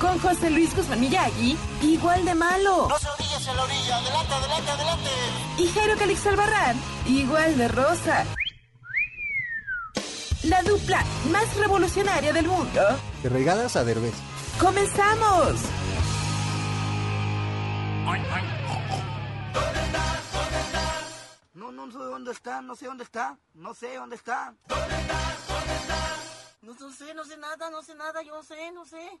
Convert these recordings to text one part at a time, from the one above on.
con José Luis Guzmán Miyagi, igual de malo. No se orillas en la orilla, adelante, adelante, adelante. Y Jairo Calix Albarrán, igual de rosa. La dupla más revolucionaria del mundo. De regadas a Derbez. ¡Comenzamos! No, no sé dónde está, no sé dónde está, no sé dónde está. No, sé, no sé nada, no sé nada, yo no sé, no sé.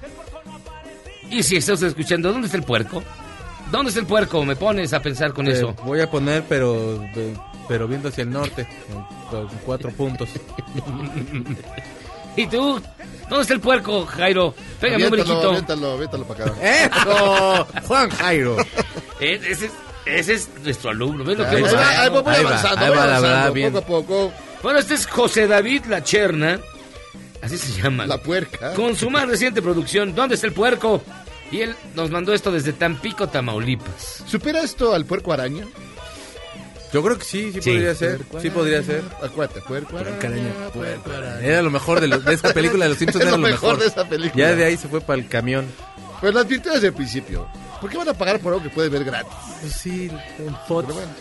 Y si está usted escuchando, ¿dónde está el puerco? ¿Dónde está el puerco? Me pones a pensar con Te eso. voy a poner, pero pero viendo hacia el norte, con, cuatro puntos. ¿Y tú? ¿Dónde está el puerco, Jairo? Pégame un brinquito. aviéntalo, aviéntalo para acá. ¡Eso! Juan Jairo. Eh, Ese, es- ese es nuestro alumno. ¿Ves lo que Ahí va, ahí voy, voy Ahí va, avanzando, ahí voy va, la avanzando, bien. poco a poco. Bueno, este es José David La Cherna. Así se llama. La puerca. Con su más reciente producción, ¿Dónde está el puerco? Y él nos mandó esto desde Tampico, Tamaulipas. ¿Supera esto al puerco araña? Yo creo que sí, sí, Sí. podría ser. Sí podría ser. Acuérdate, puerco araña. Puerco araña. Era lo mejor de, de esa película de los Simpsons. Es Era lo mejor de esa película. Ya de ahí se fue para el camión. Pues lo advirtió desde el principio. ¿Por qué van a pagar por algo que puede ver gratis? Pues sí, en Pero fotos. bueno,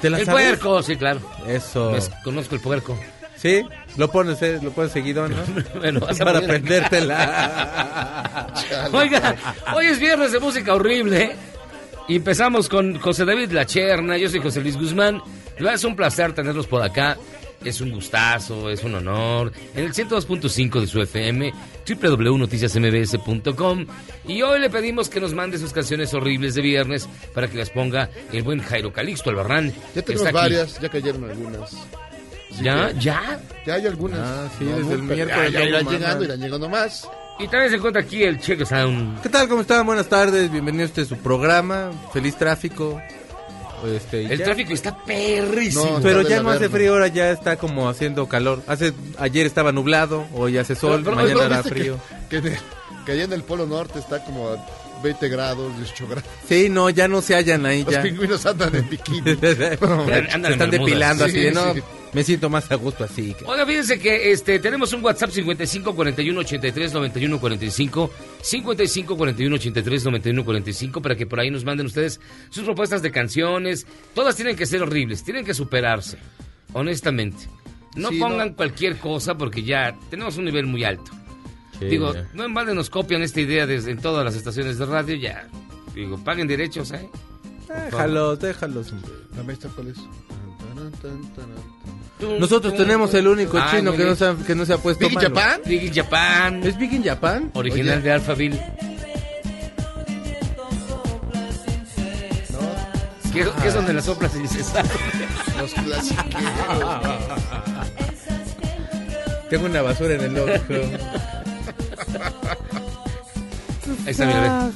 ¿Te la El sabes? puerco, sí, claro. Eso. Me- conozco el puerco. Sí, lo pones, eh, lo pones seguido, ¿no? Bueno, vas a Para poner- aprendértela. Oiga, hoy es viernes de música horrible. Y empezamos con José David La Cherna. Yo soy José Luis Guzmán. Es un placer tenerlos por acá. Es un gustazo, es un honor. En el 102.5 de su FM, www.noticiasmbs.com. Y hoy le pedimos que nos mande sus canciones horribles de viernes para que las ponga el buen Jairo Calixto Albarrán. ya tenemos varias, ya cayeron algunas. Así ¿Ya? que ¿Ya? Ya hay algunas. Ah, sí, No, desde el miércoles Ya, irán llegando, irán llegando más. Y también se encuentra aquí el Cheque Sound. ¿Qué tal? ¿Cómo están? Buenas tardes. Bienvenidos a este su programa. Feliz tráfico. Este, El ya- tráfico está perrísimo. No, Pero ya no hace frío, ahora ya está como haciendo calor. Hace ayer estaba nublado, hoy hace sol, Pero- pero mañana ¿no hará frío. Que, que, de- que allá en el Polo Norte está como a 20 grados, 18 grados. Sí, no, ya no se hallan ahí Los ya. pingüinos andan en bikini. Andan están depilando así de no. sí. Me siento más a gusto así. que- Oiga, fíjense que este tenemos un WhatsApp 55 41 83 91 45 55 41 83 91 45 para que por ahí nos manden ustedes sus propuestas de canciones. Todas tienen que ser horribles, tienen que superarse, honestamente. No Sí, pongan no. cualquier cosa porque ya tenemos un nivel muy alto. Sí, Digo, ya. no en balde nos copian esta idea desde en todas las estaciones de radio, ya. Digo, paguen derechos, ¿eh? Déjalos, déjalos. hombre. La maestra, ¿cuál es? Nosotros tenemos el único Ah, chino que no, se ha, que no se ha puesto ¿Big malo. Japan? Big Japan, ¿Es Big in Japan? original Oye. de Alphaville. Que, que es donde la sopla sin cesar. Los clásicos. Tengo una basura en el ojo. Ahí está, mira, ve.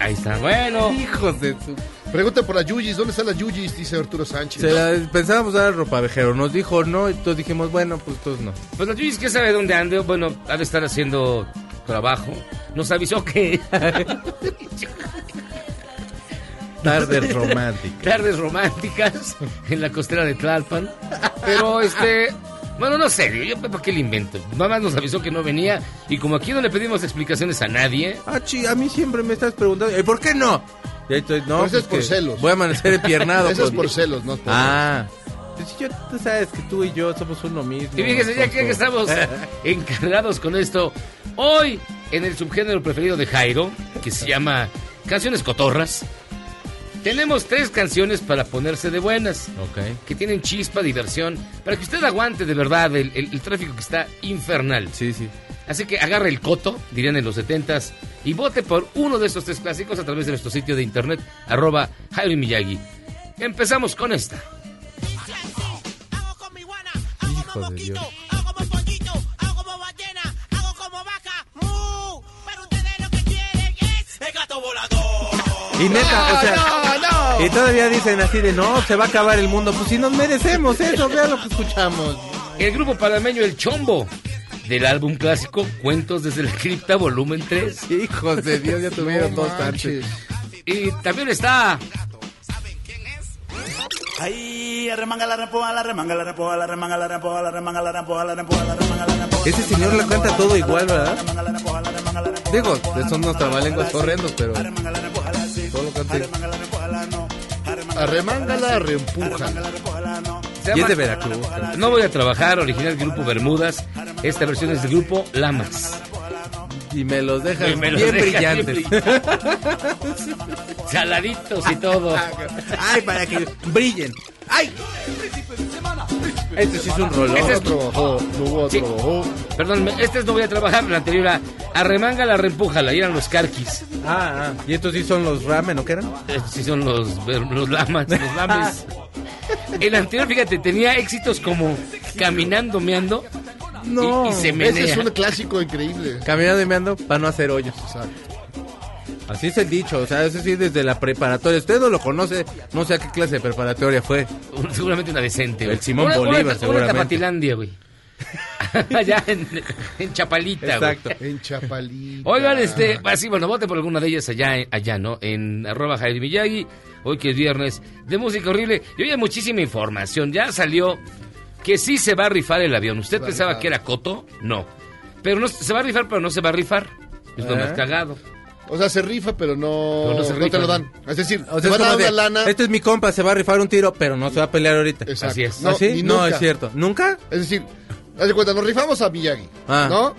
Ahí está, bueno. Hijos de su... Pregunta por la Yuyis. ¿Dónde está la Yuyis? Dice Arturo Sánchez. Se la pensábamos dar ropa vejero. Nos dijo no y todos dijimos, bueno, pues todos no. Pues la Yuyis, ¿qué sabe dónde ande? Bueno, ha de estar haciendo trabajo. Nos avisó que Tardes románticas. tardes románticas en la costera de Tlalpan. Pero este. Bueno, no sé, yo para qué le invento. Nada más nos avisó que no venía. Y como aquí no le pedimos explicaciones a nadie, Ah, chi, a mí siempre me estás preguntando, ¿y por qué no? Y ahí estoy, no, Pero eso es pues por celos. Voy a amanecer empiernado. Eso es con- por celos, ¿no? Por- Ah, pues yo, tú sabes que tú y yo somos uno mismo. Y fíjese, ya que, estamos encargados con esto, hoy en el subgénero preferido de Jairo, que se llama Canciones Cotorras, tenemos tres canciones para ponerse de buenas, Ok, que tienen chispa, diversión, para que usted aguante de verdad el, el- el tráfico que está infernal. sí, sí. Así que agarre el coto, dirían en los setentas, y vote por uno de estos tres clásicos a través de nuestro sitio de internet, arroba Jairo Miyagi. Empezamos con esta. Hijo de Dios. Y neta, o sea, y todavía dicen así de, no, se va a acabar el mundo. Pues si nos merecemos eso, vean lo que escuchamos. El grupo panameño El Chombo, del álbum clásico Cuentos desde la Cripta, volumen 3. Hijos de Dios, ya tuvieron No dos manches. antes. Y también está la repoja, la remanga la repoja, la remanga la repoja, la remanga la repoja, la repoja, la remanga la repoja. Ese señor le canta todo igual, ¿verdad? Digo, son unos trabalenguas horrendos, pero todo lo canta. Arremanga la reempuja. Y es de Veracruz. No voy a trabajar, original grupo Bermudas. Esta versión es del grupo Lamas. Y me los dejan Y me los bien deja brillantes. bien Saladitos y todo. Ay, para que brillen. ¡Ay! Este sí es un rolón. Este es- No trabajó, Sí. Perdón, este es no voy a trabajar, la anterior era Arremángala, reempújala, y eran los carquis. Ah, ah. ¿Y estos sí son los ramen o qué eran? Estos sí son los, los lamas, los lames. El anterior, fíjate, tenía éxitos como Caminando, Meando. No. Y, y se Ese menea. es un clásico increíble. Caminando y meando para no hacer hoyos. Exacto. Así es el dicho, o sea, eso sí desde la preparatoria. Usted no lo conoce, no sé a qué clase de preparatoria fue. Seguramente una decente, güey. El Simón Una- una- Bolívar, una, seguramente. Tapatilandia, güey. Allá en, en Chapalita, güey. Exacto. En Chapalita. Oigan, este, así, bueno, vote por alguna de ellas allá, allá, ¿no? En arroba Jaime Miyagi, hoy que es viernes, de música horrible. Y hoy hay muchísima información. Ya salió que sí se va a rifar el avión. ¿Usted pensaba rifar. que era Coto? No. Pero no, se va a rifar, pero no se va a rifar. Es lo ¿Eh? más cagado. O sea, se rifa, pero no, Pero no se no rifa, te lo dan. Es decir, O te sea, van a dar una lana. Este es mi compa, se va a rifar un tiro, pero no se va a pelear ahorita. Exacto. Así es. No, ¿Ah, No, es cierto. ¿Nunca? Es decir, haz de cuenta, nos rifamos a Miyagi, Ah. ¿no?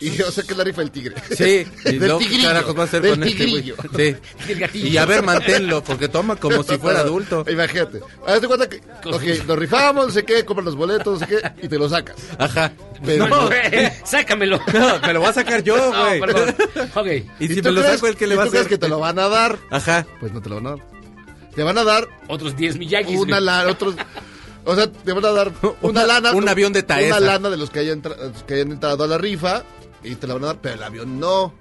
Y yo sé que es la rifa del tigre. Sí. Y del ¿qué tigrillo. carajos va a hacer del con este güey? Sí. El gatillo. Y a ver, manténlo, porque toma como si fuera adulto. Imagínate. Haz de cuenta que, ok, nos rifamos, no sé qué, compras los boletos, no sé qué, y te los sacas. Ajá. Pero- no, Güey, Sácamelo. no, me lo voy a sacar yo, No, güey. perdón. Ok. y si me lo saco, el que le va a tú crees hacer. que te lo van a dar? Ajá. Pues no te lo van a dar. Te van a dar Otros 10 Miyagis. una lana, otros... O sea, te van a dar una, Una- lana. un avión de Taesa. Una lana de los que hayan, que hayan entrado a la rifa y te la van a dar, pero el avión no.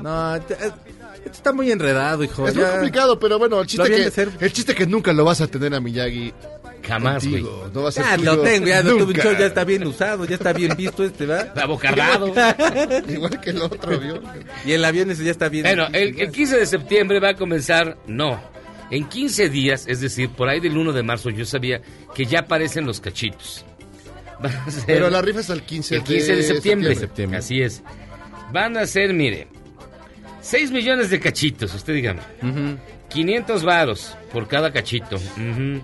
No, te- eh, esto está muy enredado, hijo. es muy complicado, pero bueno, el chiste, que, ser. el chiste que nunca lo vas a tener a Miyagi Jamás, güey. No va a ser Ya tuyo lo tengo, ya lo tuve, ya está bien usado, ya está bien visto este, ¿va? Abocardado. Igual que el otro avión. Y el avión ese ya está bien. Bueno, el, el 15 de septiembre va a comenzar, no, en 15 días, es decir, por ahí del 1 de marzo, yo sabía que ya aparecen los cachitos. Van a ser Pero la rifa es el 15, el 15 de septiembre. septiembre. Así es. Van a ser, mire, 6 millones de cachitos, usted dígame. Ujú. 500 varos por cada cachito. Ujú.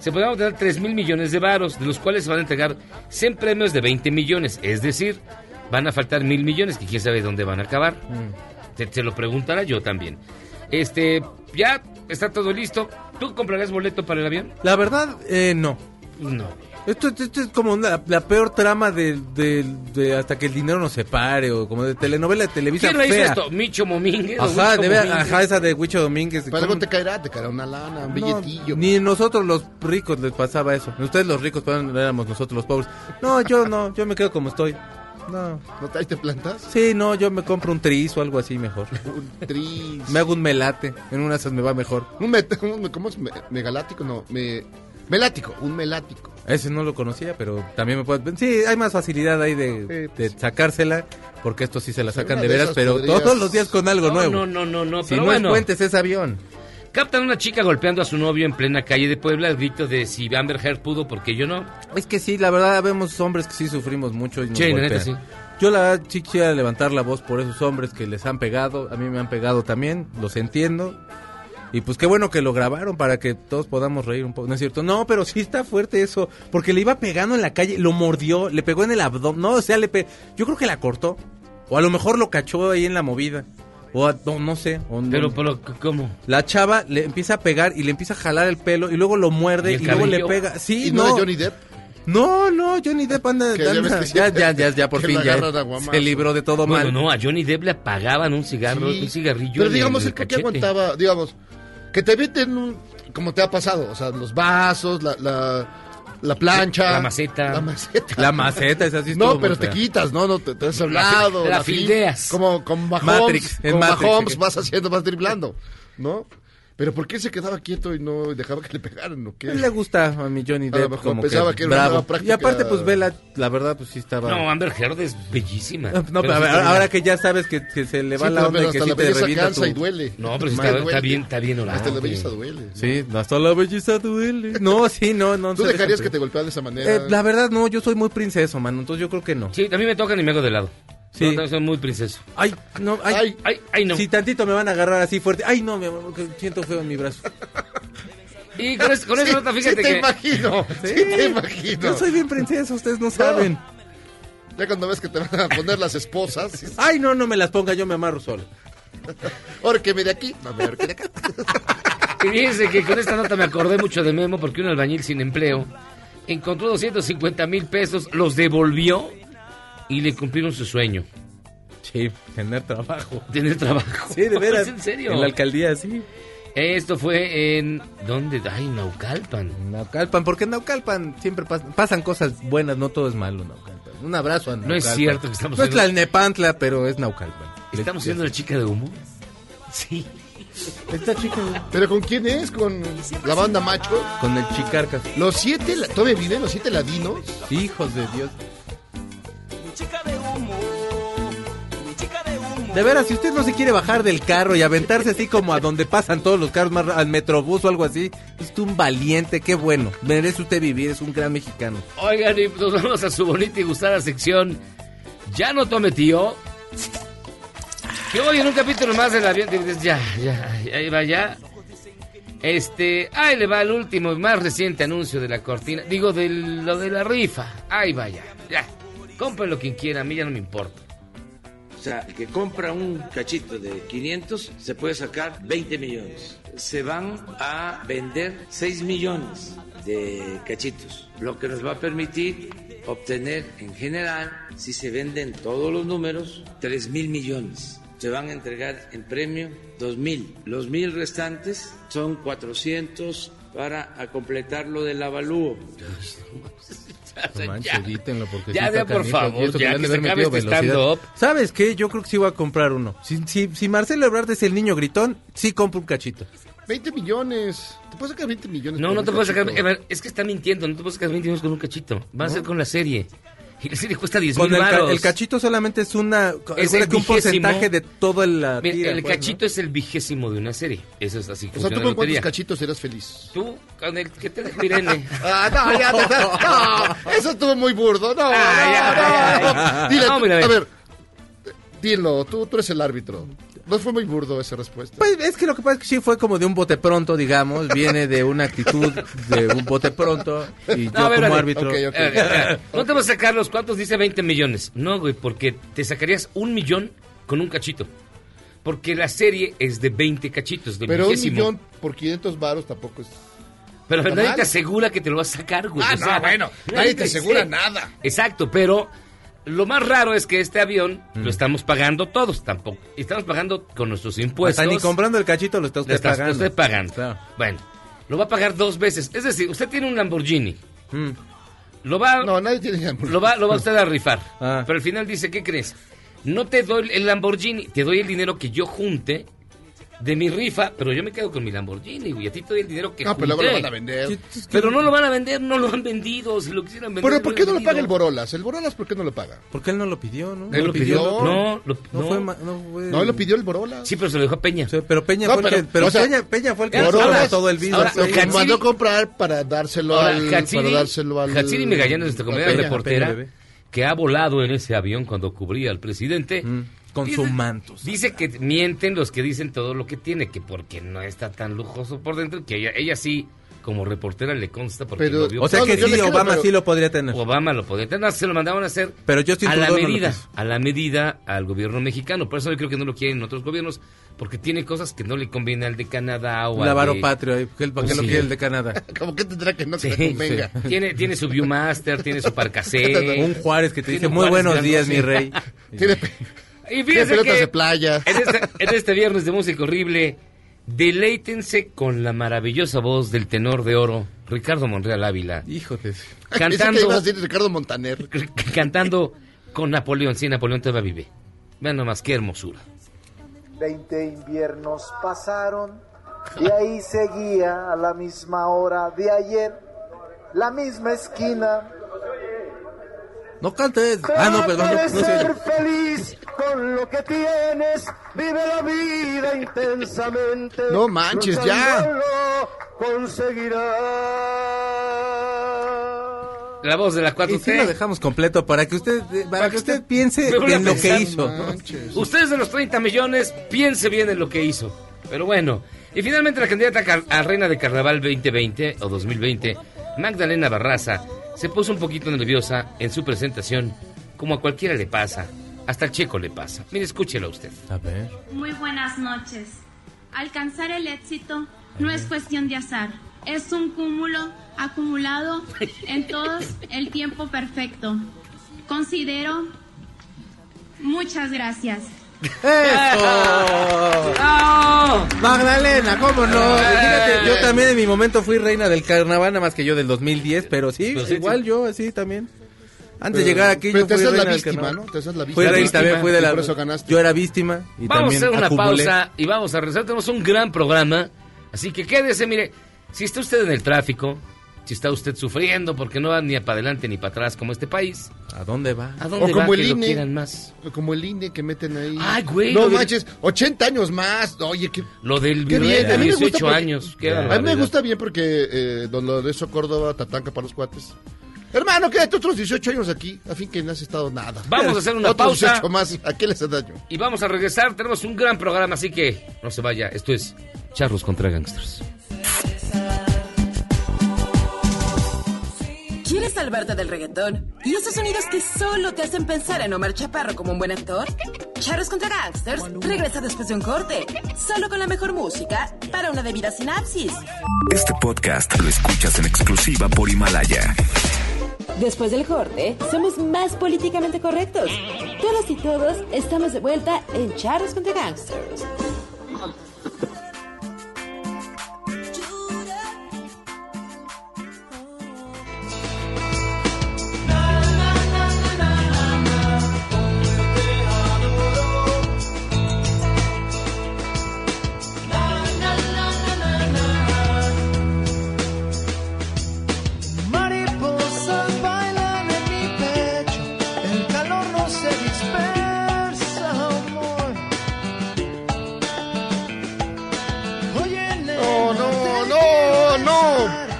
Se podrán obtener 3 mil millones de varos, de los cuales se van a entregar 100 premios de 20 millones. Es decir, van a faltar mil millones, que quién sabe dónde van a acabar. Te, te lo preguntará yo también. Este, ya está todo listo. ¿Tú comprarías boleto para el avión? La verdad, eh, no. No. Esto, esto es como una- la peor trama de, de- de hasta que el dinero nos separe o como de telenovela de Televisa ¿Quién la hizo esto? ¿Micho Momínguez? o Ajá, debe, Domínguez? ajá, esa de Huicho Domínguez. Pero algo ¿Cómo? te caerá, te caerá una lana, un No, billetillo. ni nosotros los ricos les pasaba eso. Ustedes los ricos, pero no éramos nosotros los pobres. No, yo no, yo me quedo como estoy. No. ¿No te, ahí te plantas? Sí, no, yo me compro un tris o algo así mejor. Un tris. Me hago un melate, en una de esas me va mejor. Un, met- un- ¿Cómo es? Me- megalático, no. Me, melático, un melático. Ese no lo conocía, pero también me puede... Sí, hay más facilidad ahí de, Sí, pues. de sacársela, porque estos sí se la sacan de veras, pero podrías- todos los días con algo No, nuevo. no, no, no, no, si pero no bueno. es puentes, es avión. Captan a una chica golpeando a su novio en plena calle de Puebla. El grito de si Amber Heard pudo, porque yo no? Es que sí, la verdad, vemos hombres que sí sufrimos mucho y nos Sí, la golpean. neta, sí. Yo la verdad sí quisiera levantar la voz por esos hombres que les han pegado, a mí me han pegado también, los entiendo. Y pues qué bueno que lo grabaron para que todos podamos reír un poco, ¿no es cierto? No, pero sí está fuerte eso, porque le iba pegando en la calle, lo mordió, le pegó en el abdomen, no, o sea, le pe... yo creo que la cortó, o a lo mejor lo cachó ahí en la movida, o a- no, no sé. o no- Pero, pero, ¿cómo? La chava le empieza a pegar y le empieza a jalar el pelo y luego lo muerde ¿Y luego le pega. Sí, ¿Y no, no. Johnny Depp? No, no, Johnny Depp anda, Que ya anda- que ya, ya, ya, ya, por que fin ya se libró de todo Bueno, mal. no, a Johnny Depp le apagaban un cigarro, Sí. un cigarrillo. Pero digamos, el ¿el por qué cachete. aguantaba? Digamos, que te meten un... Como te ha pasado, o sea, los vasos, la, la, la plancha. La maceta. La maceta. La maceta es así. No, pero te quitas, ¿no? no te, te has hablado. la fil- fildeas. Como con Mahomes, Matrix, en con Matrix. Mahomes vas haciendo, vas driblando, ¿no? Pero ¿por qué se quedaba quieto y no dejaba que le pegaran o qué? le gusta a mi Johnny A lo Depp mejor como pensaba que, que era una bravo. nueva práctica. Y aparte pues Vela, la verdad pues sí estaba No, Amber Heard es bellísima. No, Pero pero a sí ver, está ahora bien. que ya sabes que, que se le va Sí, la onda pero y que sí te revienta cansa tu... y duele. No, pero está, está duele. bien, está bien orado. Hasta la belleza duele. Sí, hasta la belleza duele. No, sí, no, no. ¿Tú dejarías que te golpearan de esa manera? Eh, la verdad no, yo soy muy princeso, mano, entonces yo creo que no. Sí, a mí me tocan y me hago de lado. Sí. Sí. soy muy princeso. Ay, no, ay, Ay, Ay, ay, no. Si tantito me van a agarrar así fuerte. Ay, no, mi amor, siento feo en mi brazo. Y con, es- con sí, esa nota, sí fíjate te que... imagino, sí, te imagino. Yo soy bien princesa, ustedes no saben. Ya cuando ves que te van a poner las esposas, Ay, no, no me las ponga, yo me amarro solo. órqueme de aquí, no me ahorque de acá. Y fíjense que con esta nota me acordé mucho de Memo porque un albañil sin empleo encontró 250 mil pesos, los devolvió y le cumplieron su sueño, Sí, tener trabajo. tener trabajo. Sí, de veras. ¿Es en serio? En la alcaldía, sí. Esto fue en... ¿Dónde? Ay, Naucalpan. Naucalpan, porque en Naucalpan siempre pas- pasan cosas buenas, no todo es malo, Naucalpan. Un abrazo a No Naucalpan. es cierto que estamos No es haciendo- Tlalnepantla, pero es Naucalpan. ¿Estamos siendo la chica de humo? Sí. Esta chica ¿Pero con quién es? ¿Con la banda Macho? con el chicarcas. ¿Los siete, la- todavía viven los siete ladinos? Hijos de Dios. Chica de humo, mi chica de humo. De veras, si usted no se quiere bajar del carro y aventarse así como a donde pasan todos los carros, más al metrobús o algo así, es usted un valiente, qué bueno. Merece usted vivir, es un gran mexicano. Oigan, y nos vamos a su bonita y gustada sección. Ya no tome tío. Que hoy en un capítulo más del avión. Ya, ya, ahí va ya. Este, ahí le va el último y más reciente anuncio de la cortina. Digo, de lo de la rifa. Ahí va ya, ya. Cómprelo quien quiera, a mí ya no me importa. O sea, el que compra un cachito de 500 se puede sacar 20 millones. Se van a vender 6 millones de cachitos, lo que nos va a permitir obtener en general, si se venden todos los números, 3 mil millones. Se van a entregar en premio 2 mil. Los mil restantes son 400 para a completar lo del avalúo. No manches, Ya. evítenlo porque Ya, sí está ya, por favor, ya, que de se acabe este stand-up. ¿Sabes qué? Yo creo que sí voy a comprar uno. Si, si, si Marcelo Ebrard es el niño gritón, sí compro un cachito. 20 millones. ¿Te puedes sacar 20 millones? No, no te puedes sacar. Es que está mintiendo, no te puedes sacar 20 millones con un cachito. Va a ser con la serie. Y la serie cuesta 10 Con mil el, ca- el cachito solamente es una. Es el que un vigésimo. porcentaje de todo el. la Mira, tira, el pues, ¿no? cachito es el vigésimo de una serie. Eso es así. O sea, ¿tú con cuántos cachitos eras feliz? Tú, con el que te Irene. Ah, no, ya te está- No, eso estuvo muy burdo. No, no, ay, no, ay. no. Dile, No, mira, a ver, dilo, tú, tú eres el árbitro. No fue muy burdo esa respuesta. Pues es que lo que pasa es que sí fue como de un bote pronto, digamos. Viene de una actitud de un bote pronto. Y yo No, a ver, como a ver, árbitro. ok, ok. Eh, No te vas a sacar los cuantos dice 20 millones. No, güey, porque te sacarías un millón con un cachito. Porque la serie es de 20 cachitos, Pero un vigésimo. millón por 500 varos tampoco es... Pero ¿Está nadie mal? te asegura que te lo vas a sacar, güey. Ah, O sea, no, bueno, nadie te asegura nada. Exacto, pero lo más raro es que este avión Mm. lo estamos pagando todos tampoco. Y estamos pagando con nuestros impuestos. Hasta ni comprando el cachito lo está Lo usted está pagando. usted pagando. Claro. Bueno, lo va a pagar dos veces. Es decir, usted tiene un Lamborghini. Mm. Lo va, No, nadie tiene lo va, lo va usted a rifar. Ah. Pero al final dice, ¿qué crees? No te doy el Lamborghini, te doy el dinero que yo junte de mi rifa, pero yo me quedo con mi Lamborghini, güey. A ti te doy el dinero que No, pero luego lo van a vender. Pero no lo van a vender, no lo han vendido. Si lo quisieran vender. Pero ¿por qué no lo paga el. Borolas? ¿El Borolas por qué no lo paga? Porque él no lo pidió, ¿no? ¿Él lo pidió? No, lo- No, no. fue, no fue- No, él lo pidió el Borolas. Sí, pero se lo dejó a Peña. Pero Peña No, fue el pero- que, pero o sea, Peña, Peña fue el que todo el video. ahora- Lo que mandó comprar para dárselo Ahora, al... Hatsiri, para dárselo al... Hatsiri Magallanes, nuestra compañera reportera, que ha volado en ese avión cuando cubría al presidente. Mm, con dice- su manto. Dice que mienten los que dicen todo lo que tiene, que porque no está tan lujoso por dentro, que ella, ella sí, como reportera, le consta porque Pero- lo vio. O sea que no, yo sí, creo, Obama pero- sí lo podría tener. Obama lo podía tener, se lo mandaban a hacer Pero Justin a la no medida, a la medida al gobierno mexicano. Por eso yo creo que no lo quieren otros gobiernos, porque tiene cosas que no le conviene al de Canadá o Un al lavaro de- patrio, él- ¿para qué lo Sí. quiere el de Canadá? Como que tendrá que no Sí, se le convenga. Tiene, tiene su Viewmaster, tiene su Parcasé. Un Juárez que te dice muy buenos días, grandote". mi rey. Tiene, Y fíjense pelotas que de playa. en este, en este viernes de música horrible, deleítense con la maravillosa voz del tenor de oro, Ricardo Monreal Ávila, Híjole. Que cantando, iba a decir Ricardo Montaner. cantando con Napoleón. Sí, Napoleón todavía vive. Vean nomás qué hermosura. Veinte inviernos pasaron y ahí seguía a la misma hora de ayer, la misma esquina. No cantes. Ah, no, perdón. No, no ser oye. feliz con lo que tienes, vive la vida intensamente. No manches, ya. Luchándolo conseguirás. La voz de la Y sí lo 4T. dejamos completo para que usted para que usted piense voy a en lo que hizo. Manches. Ustedes de los 30 millones, piense bien en lo que hizo. Pero bueno, y finalmente la candidata a Reina de Carnaval 2020 o 2020, Magdalena Barraza, se puso un poquito nerviosa en su presentación, como a cualquiera le pasa, hasta al checo le pasa. Mire, escúchelo usted. A ver. Muy buenas noches. Alcanzar el éxito no es cuestión de azar, es un cúmulo acumulado en todos el tiempo perfecto. Considero... Muchas gracias. ¡Eso! ¡No! Magdalena, ¿cómo no? Eh. Fíjate, yo también en mi momento fui reina del carnaval, nada más que yo del 2010, pero sí, Pero sí, igual sí. yo, así también. Antes Pero- de llegar aquí yo te fui la reina del víctima, carnaval. ¿no? Te la Fui víctima. reina, también fui de la... por eso ganaste. Yo era víctima y Vamos a también hacer una acumulé. pausa y vamos a regresar. Tenemos un gran programa. Así que quédese, mire. Si está usted en el tráfico, si está usted sufriendo porque no va ni para adelante ni para atrás como este país, ¿A dónde va? ¿a dónde O como va el que lo INE. quieran más? Como el INE que meten ahí. Ay, güey, No del- manches, 80 años más. Oye, qué... Lo del virrey bien, de a mí me gusta 18 porque- años. Qué A mí me gusta bien porque eh, don Lorenzo Córdoba tatanca para los cuates. Hermano, quédate otros 18 años aquí, a fin que no has estado nada. Vamos a hacer una Otros pausa. 18 más, ¿a qué les daño? Y vamos a regresar. Tenemos un gran programa, así que no se vaya. Esto es Charros contra Gangsters. ¿Quieres salvarte del reggaetón? ¿Y esos sonidos que solo te hacen pensar en Omar Chaparro como un buen actor? Charros contra Gangsters regresa después de un corte, solo con la mejor música para una debida sinapsis. Este podcast lo escuchas en exclusiva por Himalaya. Después del corte, somos más políticamente correctos. Todas y todos estamos de vuelta en Charros contra Gangsters.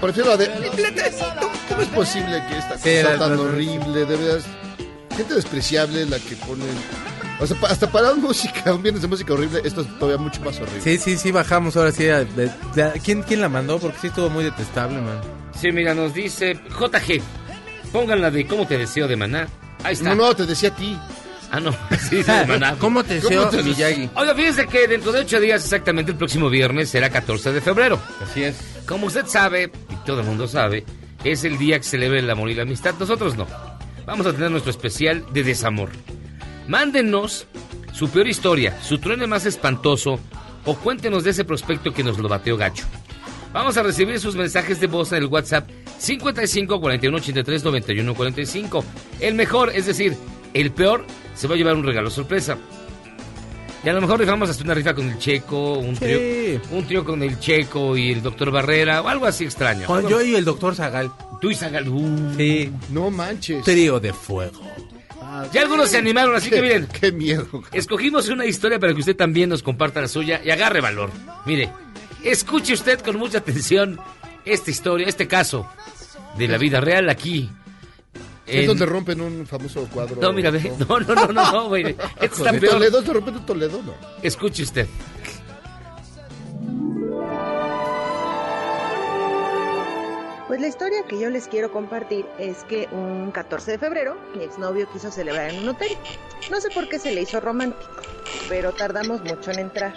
Prefiero a de... ¿Cómo es posible que esta cosa Sí, tan horrible, de veras? Gente despreciable la que ponen... O sea, pa- hasta para un música, un viernes de música horrible, esto es todavía mucho más horrible. Sí, sí, sí, bajamos ahora sí. a- de- de- ¿quién, ¿Quién la mandó? Porque sí estuvo muy detestable, man. Sí, mira, nos dice JG. Pónganla de cómo te deseo de maná. Ahí está. No, no, te decía a ti. Ah, no. Sí, de maná. ¿Cómo te ¿Cómo deseo, te- Miyagi? Oiga, fíjense que dentro de ocho días, exactamente el próximo viernes, será 14 de febrero. Así es. Como usted sabe, y todo el mundo sabe, es el día que celebra el amor y la amistad. Nosotros no. Vamos a tener nuestro especial de desamor. Mándenos su peor historia, su truene más espantoso o cuéntenos de ese prospecto que nos lo bateó gacho. Vamos a recibir sus mensajes de voz en el WhatsApp 55 41 83 91 45. El mejor, es decir, el peor, se va a llevar un regalo sorpresa. Y a lo mejor rifamos hasta una rifa con el Checo, un, Sí. trío, un trío con el Checo y el doctor Barrera, o algo así extraño. Con yo y el doctor Zagal. Tú y Zagal. uh. Sí. No manches. Trío de fuego. Ya algunos se animaron, así que miren. Qué miedo. Escogimos una historia para que usted también nos comparta la suya y agarre valor. Mire, escuche usted con mucha atención esta historia, este caso de la vida real aquí. Es en- donde rompen un famoso cuadro. No, mira, ve. No, no, no, no, no, güey. Está ¿En peor. Toledo? ¿Se rompen un Toledo? No. Escuche usted. Pues la historia que yo les quiero compartir es que un 14 de febrero mi exnovio quiso celebrar en un hotel. No sé por qué se le hizo romántico, pero tardamos mucho en entrar.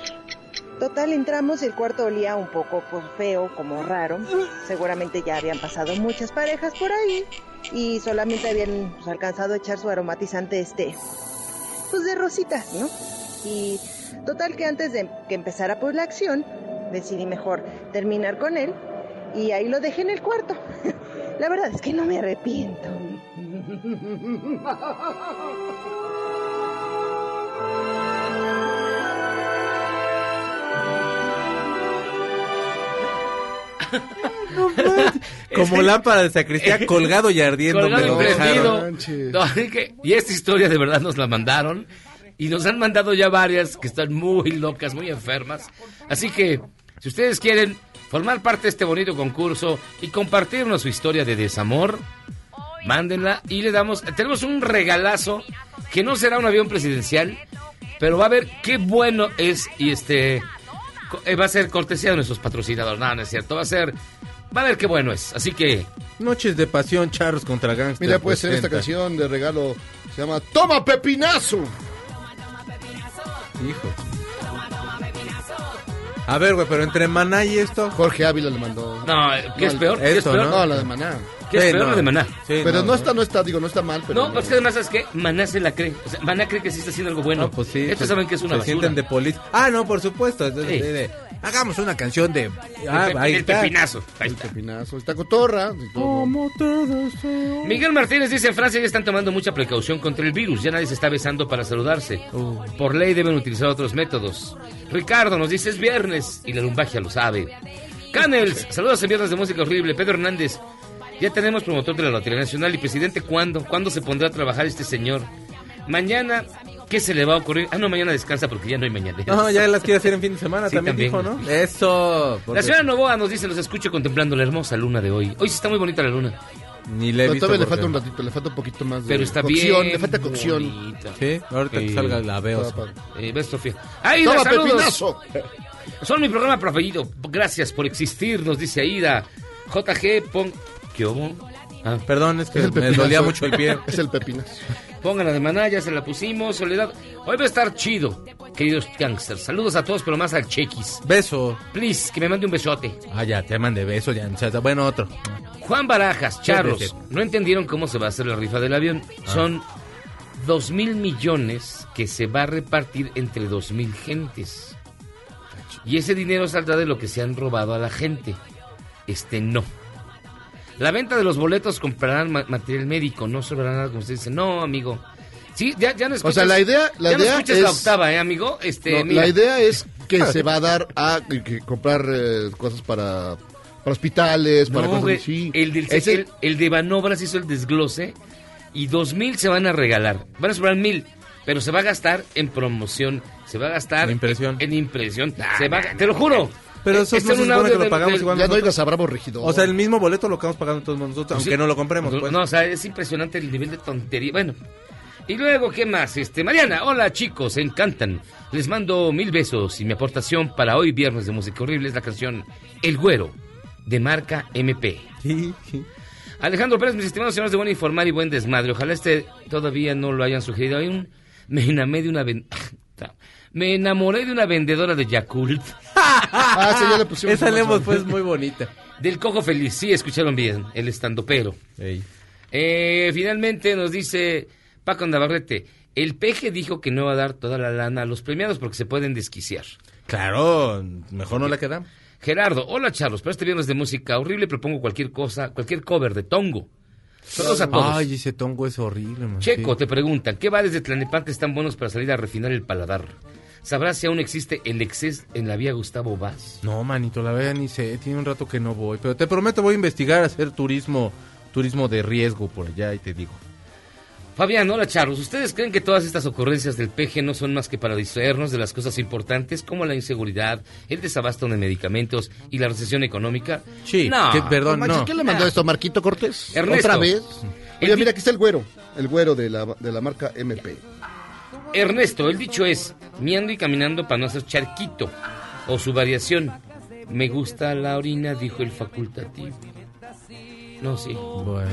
Total, entramos y el cuarto olía un poco pues, feo, como raro. Seguramente ya habían pasado muchas parejas por ahí y solamente habían pues, alcanzado a echar su aromatizante este, pues de rositas, ¿no? Y total que antes de que empezara pues la acción, decidí mejor terminar con él y ahí lo dejé en el cuarto. La verdad es que no me arrepiento. Como lámpara de sacristía colgado y ardiendo. Colgado me y lo dejaron. No, es que- y esta historia de verdad nos la mandaron. Y nos han mandado ya varias que están muy locas, muy enfermas. Así que, si ustedes quieren formar parte de este bonito concurso y compartirnos su historia de desamor, mándenla y le damos. Tenemos un regalazo que no será un avión presidencial, pero va a ver qué bueno es y este. Eh, Va a ser cortesía de nuestros patrocinadores. No, no es cierto. Va a ser. Va a ver qué bueno es. Así que. Noches de pasión, charros contra gangsters. Mira, puede ser esta canción de regalo. Se llama Toma Pepinazo. Hijo. A ver, güey, pero entre Maná y esto. Jorge Ávila le mandó. No, ¿qué es peor? ¿Qué es Esto, peor? ¿no? No, la de Maná. ¿Qué es Sí, peor no. la de Maná? Sí, Pero no está, no está, digo, no está mal, pero. No, pues que además, ¿sabes qué? Maná se la cree. O sea, Maná cree que sí está haciendo algo bueno. No, pues sí. Estos se- saben que es una se basura. sienten de polis. Ah, no, por supuesto. es de- Sí. de- de- hagamos una canción de. Ah, el, ahí el está. pepinazo. Ahí está. Pepinazo. Está cotorra. Como te deseo. Miguel Martínez dice, en Francia ya están tomando mucha precaución contra el virus. Ya nadie se está besando para saludarse. Uh. Por ley deben utilizar otros métodos. Ricardo nos dice, es viernes. Y la lumbagia lo sabe. Canels, saludos en Viernes de Música Horrible. Pedro Hernández, ya tenemos promotor de la Lotería Nacional. ¿Y presidente cuándo? ¿Cuándo se pondrá a trabajar este señor? Mañana, ¿qué se le va a ocurrir? Ah, no, mañana descansa porque ya no hay mañana. No, ya las quiere hacer en fin de semana, Sí, también, también. dijo, ¿no? Eso. porque La señora Novoa nos dice, los escucho contemplando la hermosa luna de hoy. Hoy sí está muy bonita la luna. Ni le he Pero visto. todavía le falta un ratito, le falta un poquito más de Pero está cocción. bien. Le falta cocción. bonita. Sí, ahorita que salga la veo. Eh, ves, Sofía. ¡Aida, Toma saludos! Pepinazo. Son mi programa preferido. Gracias por existir, nos dice Aida. JG, pon... ¿Qué hubo? Ah, Perdón, es que Es me dolía mucho el pie. Es el pepinazo. pongan la de Maná, ya se la pusimos. Soledad. Hoy va a estar chido, queridos gangsters. Saludos a todos, pero más al Chequis. Beso. Please, que me mande un besote. Ah, ya, te mandé beso, ya. Bueno, otro. Juan Barajas, Charros. No entendieron cómo se va a hacer la rifa del avión. Ah. Son dos mil millones que se va a repartir entre dos mil gentes. Y ese dinero saldrá de lo que se han robado a la gente. Este no. La venta de los boletos comprarán ma- material médico, no sobrará nada como usted dice. No, amigo. Sí, ya, ya no escuchas. sea, la idea- la ya no idea escuchas la es- octava, ¿eh, amigo? Este, No, mira. la idea es que se va a dar a que- comprar eh, cosas para, para hospitales, para No, cosas güey, así. el, del, Ese- el, el de Banobras hizo el desglose y dos mil se van a regalar. Van a sobrar mil, pero se va a gastar en promoción, se va a gastar En impresión. En, impresión. Se va a- te lo juro. Pero Eh, eso está no en se un supone audio que lo pagamos del- igual Ya no oigas a Bravo Regidor. O sea, el mismo boleto lo acabamos pagando todos nosotros, aunque Sí. no lo compremos. Pues. No, o sea, es impresionante el nivel de tontería. Bueno. Y luego, ¿qué más? Este, Mariana, hola chicos, encantan. Les mando mil besos y mi aportación para hoy, viernes de música horrible, es la canción El Güero, de marca MP. Sí, sí. Alejandro Pérez, mis estimados señores de buen informar y buen desmadre. Ojalá este todavía no lo hayan sugerido. Hay un. Me enamoré de una. ven- Me enamoré de una vendedora de Yakult. Ah, sí, ya le pusimos Esa le hemos Amazon. pues muy bonita. Del cojo feliz, sí, escucharon bien, el estandopero. Ey. Eh, finalmente nos dice Paco Navarrete, el peje dijo que no va a dar toda la lana a los premiados porque se pueden desquiciar. Claro, mejor no la quedamos. Gerardo, hola Charlos, para este viernes de música horrible propongo cualquier cosa, cualquier cover de Tongo. Saludos a todos. Ay, ese tongo es horrible, man. Checo, te preguntan, ¿qué bares de Tlanepantes están buenos para salir a refinar el paladar? ¿Sabrás si aún existe el exces en la vía Gustavo Vaz? No, manito, la verdad ni sé, tiene un rato que no voy, pero te prometo voy a investigar hacer turismo, turismo de riesgo por allá y te digo. Fabián, hola Charlos, ¿ustedes creen que todas estas ocurrencias del PG no son más que para distraernos de las cosas importantes como la inseguridad, el desabasto de medicamentos y la recesión económica? Sí, no. que- perdón, no. ¿Quién le mandó esto a Marquito Cortés? Ernesto. ¿Otra vez? Oye, mira, aquí está el güero. El güero de la, de la marca MP. Ernesto, el dicho es, miando y caminando para no hacer charquito, o su variación, me gusta la orina, dijo el facultativo. No, sí. Bueno.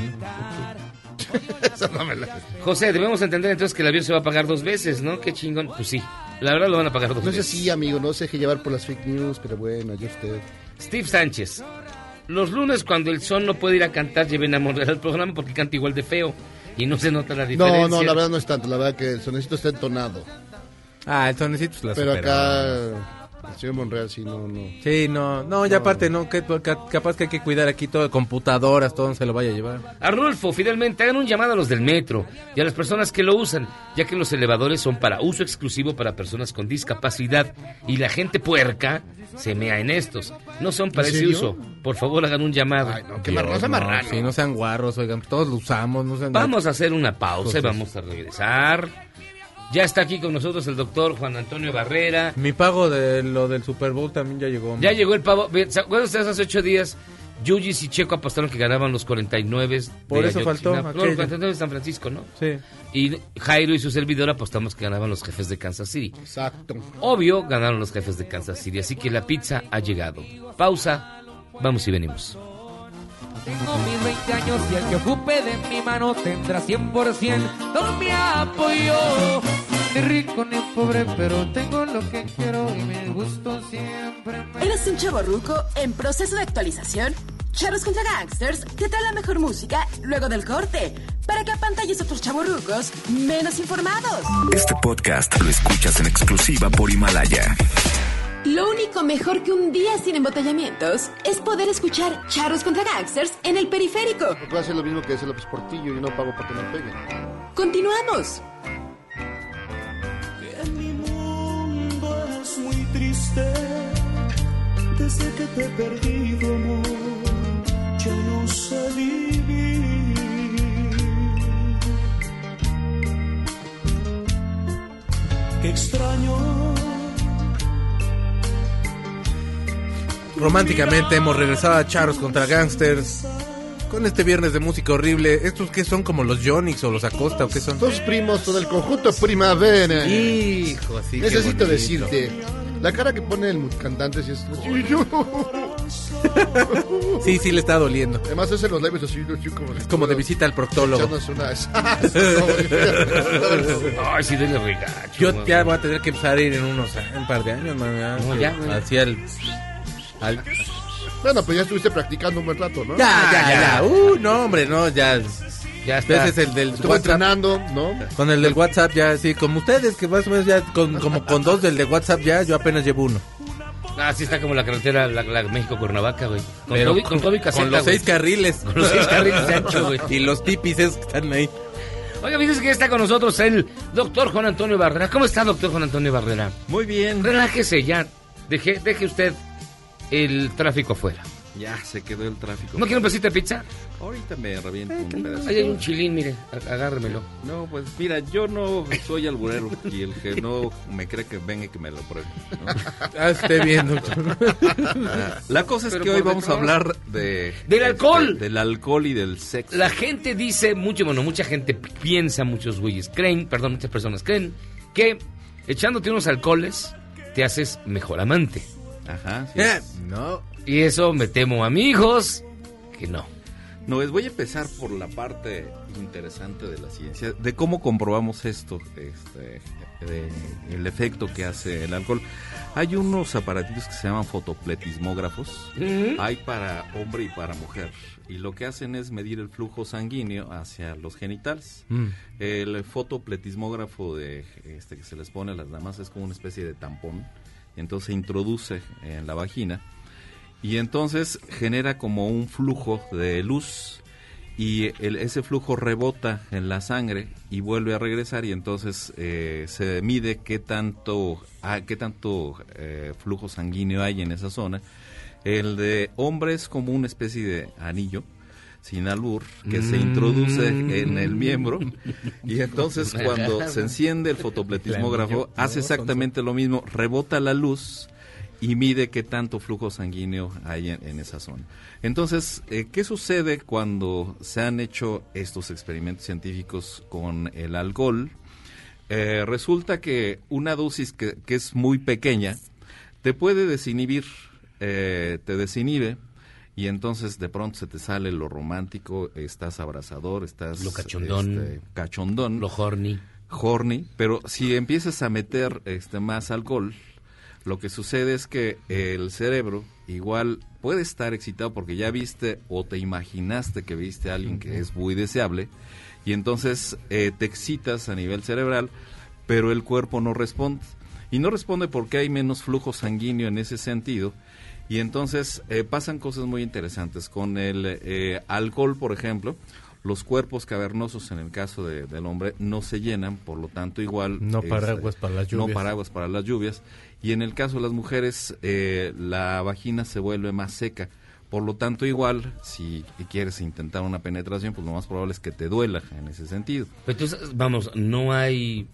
Esa no me la- José, debemos entender entonces que el avión se va a pagar dos veces, ¿no? Qué chingón. Pues sí, la verdad lo van a pagar dos No sé veces. si, amigo, no se deje llevar por las fake news, pero bueno, ya usted. Steve Sánchez. Los lunes cuando el son no puede ir a cantar, lleven a Monreal al programa porque canta igual de feo y no se nota la diferencia. No, no, la verdad no es tanto. La verdad que el sonecito está entonado. Ah, el sonecito se la Pero acá, el señor Monreal sí, no, no. Sí, no, no, ya aparte, no, que, ca- capaz que hay que cuidar aquí todo, computadoras, todo se lo vaya a llevar. Arnulfo, finalmente hagan un llamado a los del metro y a las personas que lo usan, ya que los elevadores son para uso exclusivo para personas con discapacidad y la gente puerca se mea en estos. No son para ¿En ese serio? uso. Por favor, hagan un llamado. Ay, no, qué Dios, marrosa no, marrano. Sí, no sean guarros, oigan, todos lo usamos, no sean... Vamos a hacer una pausa y vamos a regresar. Ya está aquí con nosotros el doctor Juan Antonio Barrera. Mi pago de lo del Super Bowl también ya llegó. Ya llegó el ¿Se acuerdan ustedes hace ocho días? Yuyis y Checo apostaron que ganaban los 49. Por de eso faltó No, los aquello. 49 de San Francisco, ¿no? Sí. Y Jairo y su servidor apostamos que ganaban los jefes de Kansas City. Exacto. Obvio, ganaron los jefes de Kansas City, así que la pizza ha llegado. Pausa, vamos y venimos. Tengo mis 20 años y el que ocupe de mi mano tendrá 100% todo mi apoyo. Ni rico ni pobre, pero tengo lo que quiero y me gusto siempre. me- ¿Eres un chavo ruco en proceso de actualización? Charros contra Gangsters te trae la mejor música luego del corte para que apantalles a otros chavorrucos menos informados. Este podcast lo escuchas en exclusiva por Himalaya. Lo único mejor que un día sin embotellamientos es poder escuchar Charros contra Gangsters en el periférico. Puedo hacer lo mismo que hace López Portillo y no pago para que me peguen. Continuamos. En mi mundo es muy triste desde que te he perdido, amor. Ya no sé vivir. Qué extraño. Románticamente hemos regresado a Charos contra Gangsters con este viernes de música horrible. ¿Estos qué son como los Jonix o los Acosta o qué son? Todos primos, todo el conjunto primavera. Hijo, sí, Necesito decirte, la cara que pone el cantante sí es... Sí. Sí, sí le está doliendo. Además hace los labios así, así como... Es como de visita al proctólogo. Ay, sí, dele regacho. Yo ya voy a tener que empezar a ir en unos un par de años, man. Así al, al- bueno, pues ya estuviste practicando un buen rato, ¿no? Ya, ya, ya. ya. Uh, no, hombre, no, ya. Ya está. Ese es el del WhatsApp. entrenando, ¿no? Con el del WhatsApp ya, sí, como ustedes, que más o menos ya, con, como con dos del de WhatsApp ya, yo apenas llevo uno. Ah, sí está como la carretera la, la México-Cuernavaca, güey. Con, Pero todo, y- con caseta, con los güey. seis carriles. Con los seis carriles de ancho, güey. Y los tipis esos que están ahí. Oiga, fíjese que ya está con nosotros el doctor Juan Antonio Barrera. ¿Cómo está, doctor Juan Antonio Barrera? Muy bien. Relájese ya. Deje, deje usted el tráfico afuera. Ya se quedó el tráfico. ¿No quiere un pedacito de pizza? Ahorita me reviento un pedacito. Ahí hay un chilín, mire, agárremelo. No, pues mira, yo no soy alburero y el que no me cree que venga y que me lo pruebe. ¿no? Ah, esté bien, doctor. La cosa es Pero que hoy vamos a hablar de... ¡Del alcohol! de- del alcohol y del sexo. La gente dice mucho, bueno, mucha gente piensa, muchos güeyes creen, perdón, muchas personas creen que echándote unos alcoholes te haces mejor amante. Ajá, sí. Eh, No. Y eso me temo, amigos, que no. No, es, voy a empezar por la parte interesante de la ciencia, de cómo comprobamos esto, este, de el efecto que hace el alcohol. Hay unos aparatitos que se llaman fotopletismógrafos, hay para hombre y para mujer, y lo que hacen es medir el flujo sanguíneo hacia los genitales. Mm. El fotopletismógrafo de, este, que se les pone a las damas es como una especie de tampón, entonces se introduce en la vagina y entonces genera como un flujo de luz y ese flujo rebota en la sangre y vuelve a regresar y entonces eh, se mide qué tanto ah, qué tanto eh, flujo sanguíneo hay en esa zona. El de hombre es como una especie de anillo sin albur que se Mm. introduce en el miembro y entonces cuando se enciende el fotopletismógrafo hace exactamente lo mismo rebota la luz y mide qué tanto flujo sanguíneo hay en, en esa zona. Entonces, eh, ¿qué sucede cuando se han hecho estos experimentos científicos con el alcohol? Eh, resulta que una dosis que, que es muy pequeña te puede desinhibir, eh, te desinhibe y entonces de pronto se te sale lo romántico, estás abrazador, estás Lo cachondón. este, cachondón, Lo horny. horny, pero si empiezas a meter este más alcohol, lo que sucede es que el cerebro igual puede estar excitado porque ya viste o te imaginaste que viste a alguien que es muy deseable y entonces eh, te excitas a nivel cerebral, pero el cuerpo no responde. Y no responde porque hay menos flujo sanguíneo en ese sentido. Y entonces eh, pasan cosas muy interesantes. Con el eh, alcohol, por ejemplo, los cuerpos cavernosos en el caso de- del hombre no se llenan, por lo tanto igual... No este, paraguas para las No lluvias. paraguas para las lluvias. Y en el caso de las mujeres, eh, la vagina se vuelve más seca. Por lo tanto, igual, si quieres intentar una penetración, pues lo más probable es que te duela en ese sentido. Entonces, vamos, no hay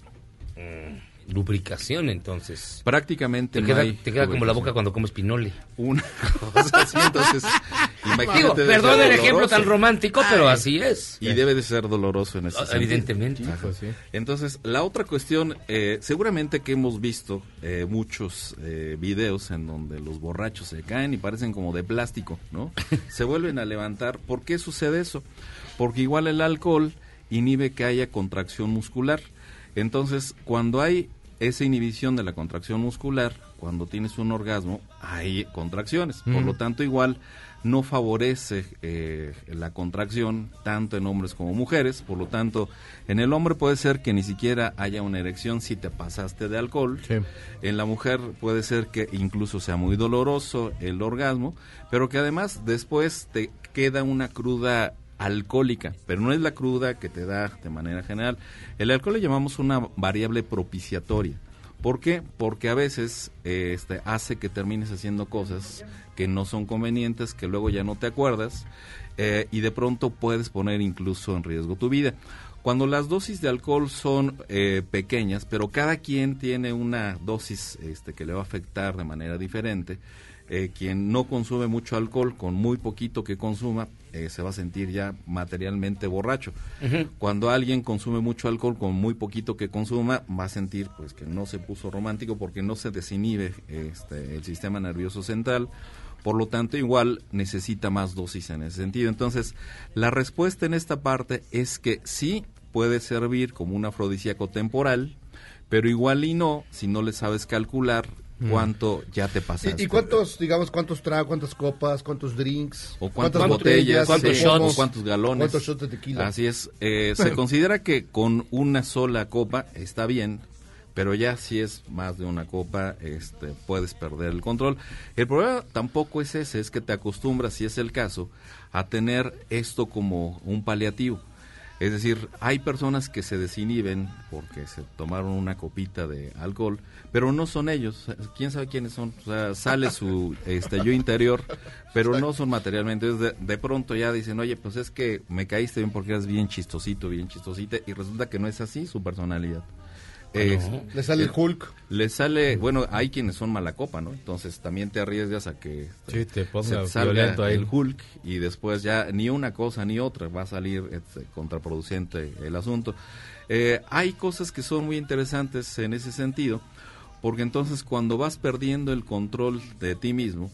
mm, lubricación entonces. Prácticamente Te no queda, hay te queda como la boca cuando comes pinole. Una cosa así, entonces. Digo, perdón el ejemplo tan romántico, pero así es. Y debe de ser doloroso en ese Ah, sentido. evidentemente. Sí. Entonces, la otra cuestión, eh, seguramente que hemos visto eh, muchos eh, videos en donde los borrachos se caen y parecen como de plástico, ¿no? se vuelven a levantar. ¿Por qué sucede eso? Porque igual el alcohol inhibe que haya contracción muscular. Entonces, cuando hay esa inhibición de la contracción muscular, cuando tienes un orgasmo, hay contracciones. Por Mm. lo tanto, igual no favorece eh, la contracción tanto en hombres como mujeres. Por lo tanto, en el hombre puede ser que ni siquiera haya una erección si te pasaste de alcohol. Sí. En la mujer puede ser que incluso sea muy doloroso el orgasmo, pero que además después te queda una cruda alcohólica, pero no es la cruda que te da de manera general. El alcohol le llamamos una variable propiciatoria. ¿Por qué? Porque a veces eh, este, hace que termines haciendo cosas que no son convenientes, que luego ya no te acuerdas eh, y de pronto puedes poner incluso en riesgo tu vida. Cuando las dosis de alcohol son eh, pequeñas, pero cada quien tiene una dosis este, que le va a afectar de manera diferente, eh, quien no consume mucho alcohol, con muy poquito que consuma, eh, se va a sentir ya materialmente borracho. Cuando alguien consume mucho alcohol, con muy poquito que consuma, va a sentir pues que no se puso romántico porque no se desinhibe este, el sistema nervioso central. Por lo tanto, igual necesita más dosis en ese sentido. Entonces, la respuesta en esta parte es que sí puede servir como un afrodisíaco temporal, pero igual y no si no le sabes calcular. Cuánto ya te pasaste. ¿Y, cuántos, digamos, cuántos tragos, cuántas copas, cuántos drinks? o cuántas, cuántas botellas, sí, cómo- o cuántos galones. ¿Cuántos shots de tequila? Así es. Eh, se considera que con una sola copa está bien, pero ya si es más de una copa, este, puedes perder el control. El problema tampoco es ese, es que te acostumbras, si es el caso, a tener esto como un paliativo. Es decir, hay personas que se desinhiben porque se tomaron una copita de alcohol, pero no son ellos. ¿Quién sabe quiénes son? O sea, sale su este, yo interior, pero no son materialmente. Entonces, de, de pronto ya dicen, oye, pues es que me caíste bien porque eres bien chistosito, bien chistosita, y resulta que no es así su personalidad. Eh, Le sale el Hulk. Le sale, bueno, hay quienes son mala copa, ¿no? Entonces también te arriesgas a que Sí, te ponga se salga ahí. el Hulk y después ya ni una cosa ni otra va a salir este, contraproducente el asunto. Eh, hay cosas que son muy interesantes en ese sentido, porque entonces cuando vas perdiendo el control de ti mismo,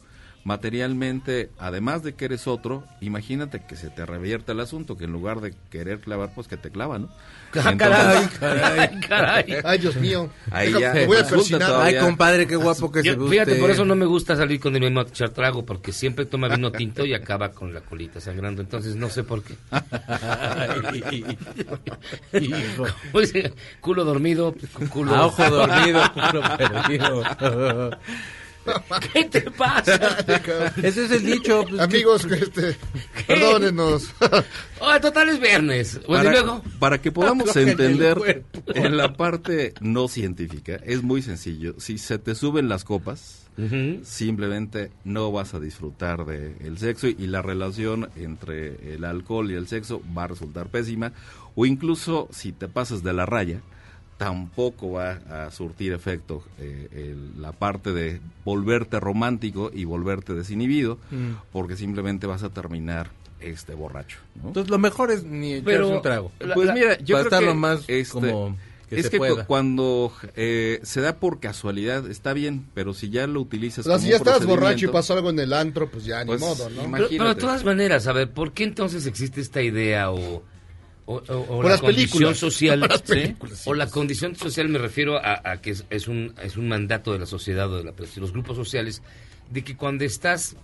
materialmente, además de que eres otro, imagínate que se te revierta el asunto, que en lugar de querer clavar, pues que te clava, ¿no? Ah, caray, caray, caray. Ay, Dios mío. Ahí ya voy a Ay, compadre, qué guapo que Yo- se ve fíjate, usted. por eso no me gusta salir con el mismo a echar trago, porque siempre toma vino tinto y acaba con la colita sangrando. Entonces no sé por qué. Hijo. Culo dormido, culo. A ojo dormido, culo perdido. ¿Qué te pasa? Ese es el dicho. pues, Amigos, este, perdónenos. Oh, total es viernes. Bueno, y para, luego. para que podamos entender en la parte no científica, es muy sencillo. Si se te suben las copas, simplemente no vas a disfrutar del sexo y la relación entre el alcohol y el sexo va a resultar pésima. O incluso si te pasas de la raya, tampoco va a surtir efecto eh, el- la parte de volverte romántico y volverte desinhibido, Mm. porque simplemente vas a terminar este borracho. ¿no? Entonces lo mejor es ni echarse Pero- un trago. La- Pues la- mira, yo creo estar que lo más este, como que es se que pueda. cuando eh, se da por casualidad está bien, pero si ya lo utilizas O sea, como si ya estás borracho y pasó algo en el antro, pues ya Pues, ni modo, ¿no? Pero, pero de todas maneras, a ver, ¿por qué entonces existe esta idea o, o, o- o la las condición películas. social? Por las ¿sí? o la condición social me refiero a, a que es, es un, es un mandato de la sociedad o de, la, de los grupos sociales de que cuando estás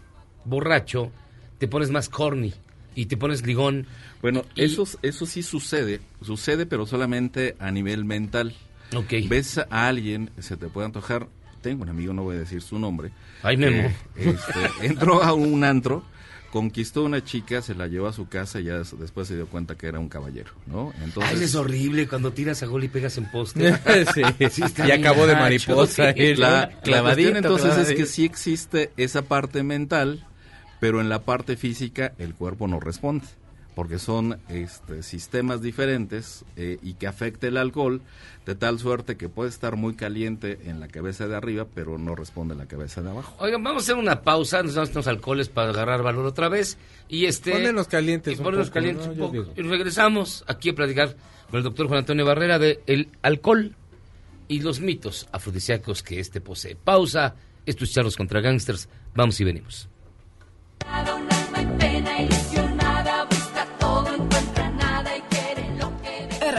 borracho te pones más corny y te pones ligón. Bueno, Y- eso, eso sí sucede, sucede pero solamente a nivel mental. Ok. Ves a alguien, se te puede antojar, tengo un amigo, no voy a decir su nombre. Ay, Memo. eh, este, entró a un antro, conquistó a una chica, se la llevó a su casa y ya des- después se dio cuenta que era un caballero, ¿no? Entonces, Ay, es horrible cuando tiras a gol y pegas en poste. sí, Sí, está y acabó de mariposa. sí. la, la clavadito, cuestión entonces es que sí existe esa parte mental, pero en la parte física el cuerpo no responde, porque son este, sistemas diferentes eh, y que afecta el alcohol de tal suerte que puede estar muy caliente en la cabeza de arriba, pero no responde en la cabeza de abajo. Oigan, vamos a hacer una pausa, nos damos unos alcoholes para agarrar valor otra vez. Y este. Calientes Y un poco, calientes ¿no? un poco. Y regresamos aquí a platicar con el doctor Juan Antonio Barrera de el alcohol y los mitos afrodisíacos que este posee. Pausa, estos charlos contra gangsters. Vamos y venimos.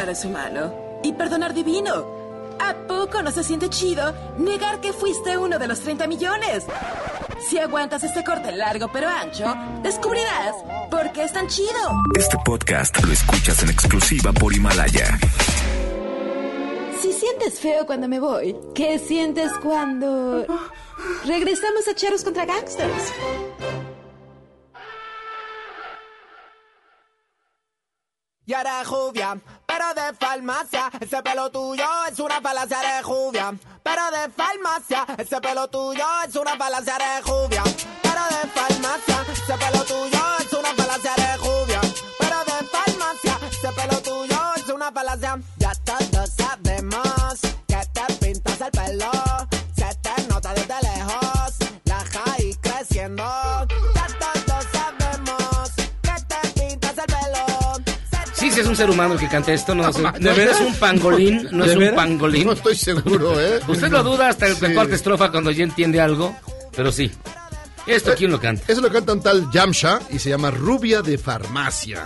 Es humano y perdonar divino. ¿A poco no se siente chido negar que fuiste uno de los 30 millones? Si aguantas este corte largo pero ancho, descubrirás por qué es tan chido. Este podcast lo escuchas en exclusiva por Himalaya. Si sientes feo cuando me voy, ¿qué sientes cuando regresamos a Charros contra Gangsters? Y eres judía, pero de farmacia. Ese pelo tuyo es una falacia de judía. Pero de farmacia, ese pelo tuyo es una falacia de judía. Pero de farmacia, ese pelo tuyo es una falacia de judía. Pero de farmacia, ese pelo tuyo es una falacia. Ya todos sabemos que te pintas el pelo. Se te nota desde lejos, la high creciendo. Es un ser humano el que canta esto, no, es, un- ¿de no veras? es un pangolín, no ¿De es un veras? pangolín. No estoy seguro, ¿eh? Usted lo duda hasta el Sí. cuarta estrofa cuando ya entiende algo, pero sí. ¿Esto quién lo canta? Eso lo canta un tal Yamsha y se llama Rubia de Farmacia.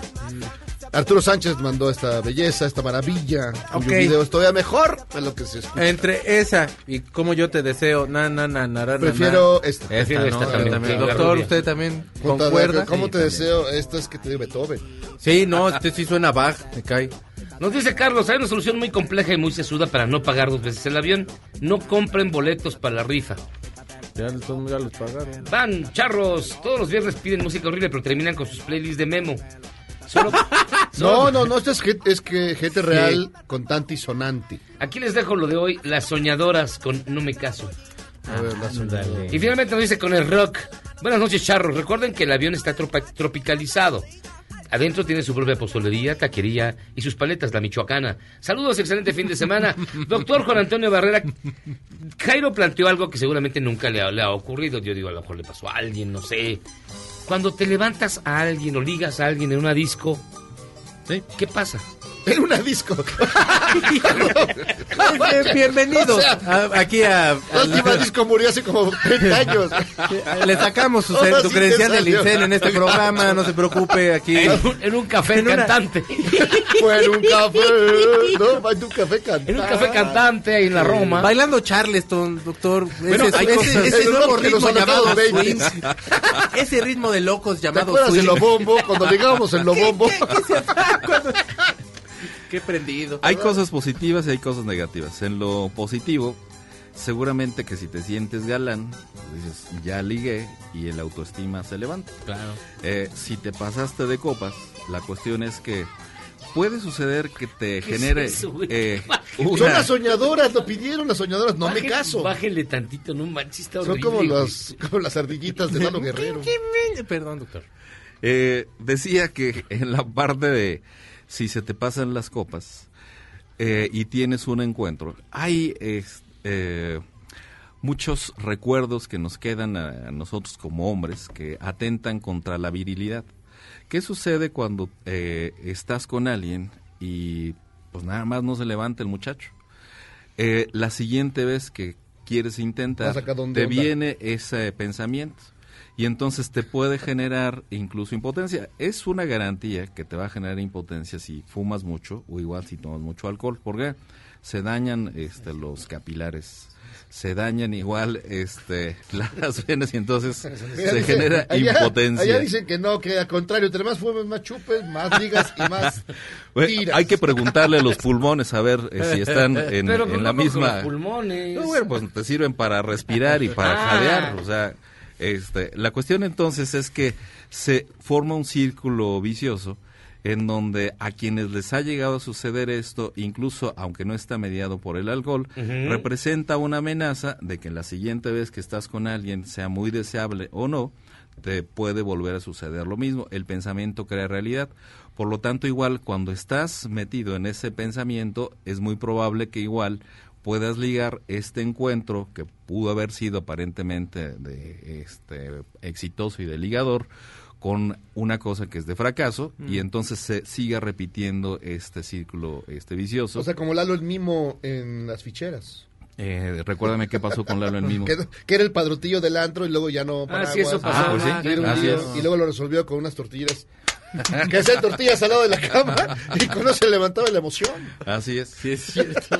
Arturo Sánchez mandó esta belleza, esta maravilla. Ok. Un video es todavía mejor de lo que se escucha. Entre esa y como yo te deseo, na, na, na, na, Prefiero na. esta. Prefiero esta ¿no? también, Doctor, usted también concuerda. ¿Cómo Sí, te también. deseo? Esta es que te dio Beethoven. Sí, no, este sí suena Bach, me cae. Nos dice Carlos, hay una solución muy compleja y muy sesuda para no pagar dos veces el avión. No compren boletos para la rifa. Ya, todos ya los pagaron. Van, charros, todos los viernes piden música horrible, pero terminan con sus playlists de memo. Solo, No, no, no, esto es, hit- es que gente real con tanti sonanti. Aquí les dejo lo de hoy, las soñadoras con No me caso. A ver, soñadora. Y finalmente nos dice con el rock. Buenas noches, charros. Recuerden que el avión está tropa- tropicalizado. Adentro tiene su propia pozolería, taquería y sus paletas, la michoacana. Saludos, excelente fin de semana. Doctor Juan Antonio Barrera, Jairo planteó algo que seguramente nunca le ha, le ha ocurrido. Yo digo, a lo mejor le pasó a alguien, no sé. Cuando te levantas a alguien o ligas a alguien en una disco, ¿qué pasa? En una disco. Bienvenidos O sea, a- aquí a... La última disco murió hace como 30 años. Le sacamos su, su sí credencial te del. INSEN en este programa, no se preocupe, aquí... En un, en un café En una- cantante. Fue en un café. No, en un café cantante. En un café cantante ahí en la Roma. Bailando Charleston, doctor. Bueno, ese, ese- ese nuevo ritmo llamado swing. 20. Ese ritmo de locos ¿Te llamado de swing. bombo? Cuando llegábamos en lo bombo. Qué prendido. Hay cosas positivas y hay cosas negativas. En lo positivo, seguramente que si te sientes galán, dices, ya ligué y el autoestima se levanta. Claro. Eh, si te pasaste de copas, la cuestión es que puede suceder que te ¿Qué es genere eh, Son las soñadoras, lo pidieron las soñadoras, no me caso. Bájenle tantito, no manches, está Son horrible, como güey. las, como las ardillitas de Lalo Guerrero. Perdón, doctor. Eh, decía que en la parte de si se te pasan las copas eh, y tienes un encuentro, hay eh, muchos recuerdos que nos quedan a, nosotros como hombres que atentan contra la virilidad. ¿Qué sucede cuando eh, estás con alguien y pues nada más no se levanta el muchacho? Eh, la siguiente vez que quieres intentar, te onda. viene ese pensamiento y entonces te puede generar incluso impotencia. Es una garantía que te va a generar impotencia si fumas mucho o igual si tomas mucho alcohol, porque se dañan este, los capilares, se dañan igual este, las venas y entonces Mira, se dice, genera allá- impotencia. Allá dicen que no, que al contrario, entre más fumes, más chupes, más ligas y más Bueno, tiras. hay que preguntarle a los pulmones a ver eh, si están en, Pero, en la misma. los pulmones. No, bueno, pues te sirven para respirar y para Ah. jadear. O sea, este, la cuestión entonces es que se forma un círculo vicioso en donde a quienes les ha llegado a suceder esto, incluso aunque no está mediado por el alcohol, representa una amenaza de que la siguiente vez que estás con alguien, sea muy deseable o no, te puede volver a suceder lo mismo. El pensamiento crea realidad. Por lo tanto, igual cuando estás metido en ese pensamiento, es muy probable que igual puedas ligar este encuentro que pudo haber sido aparentemente de este exitoso y de ligador con una cosa que es de fracaso y Mm. entonces se siga repitiendo este círculo este vicioso. O sea, como Lalo el mimo en las ficheras. Eh, recuérdame qué pasó con Lalo el mismo. Que, que era el padrotillo del antro y luego ya no Ah, sí, eso pasó. Ah, pues sí. Lío, es. y luego lo resolvió con unas tortillas. que hacían tortillas al lado de la cama y con eso se levantaba la emoción. Así es. Sí, es cierto.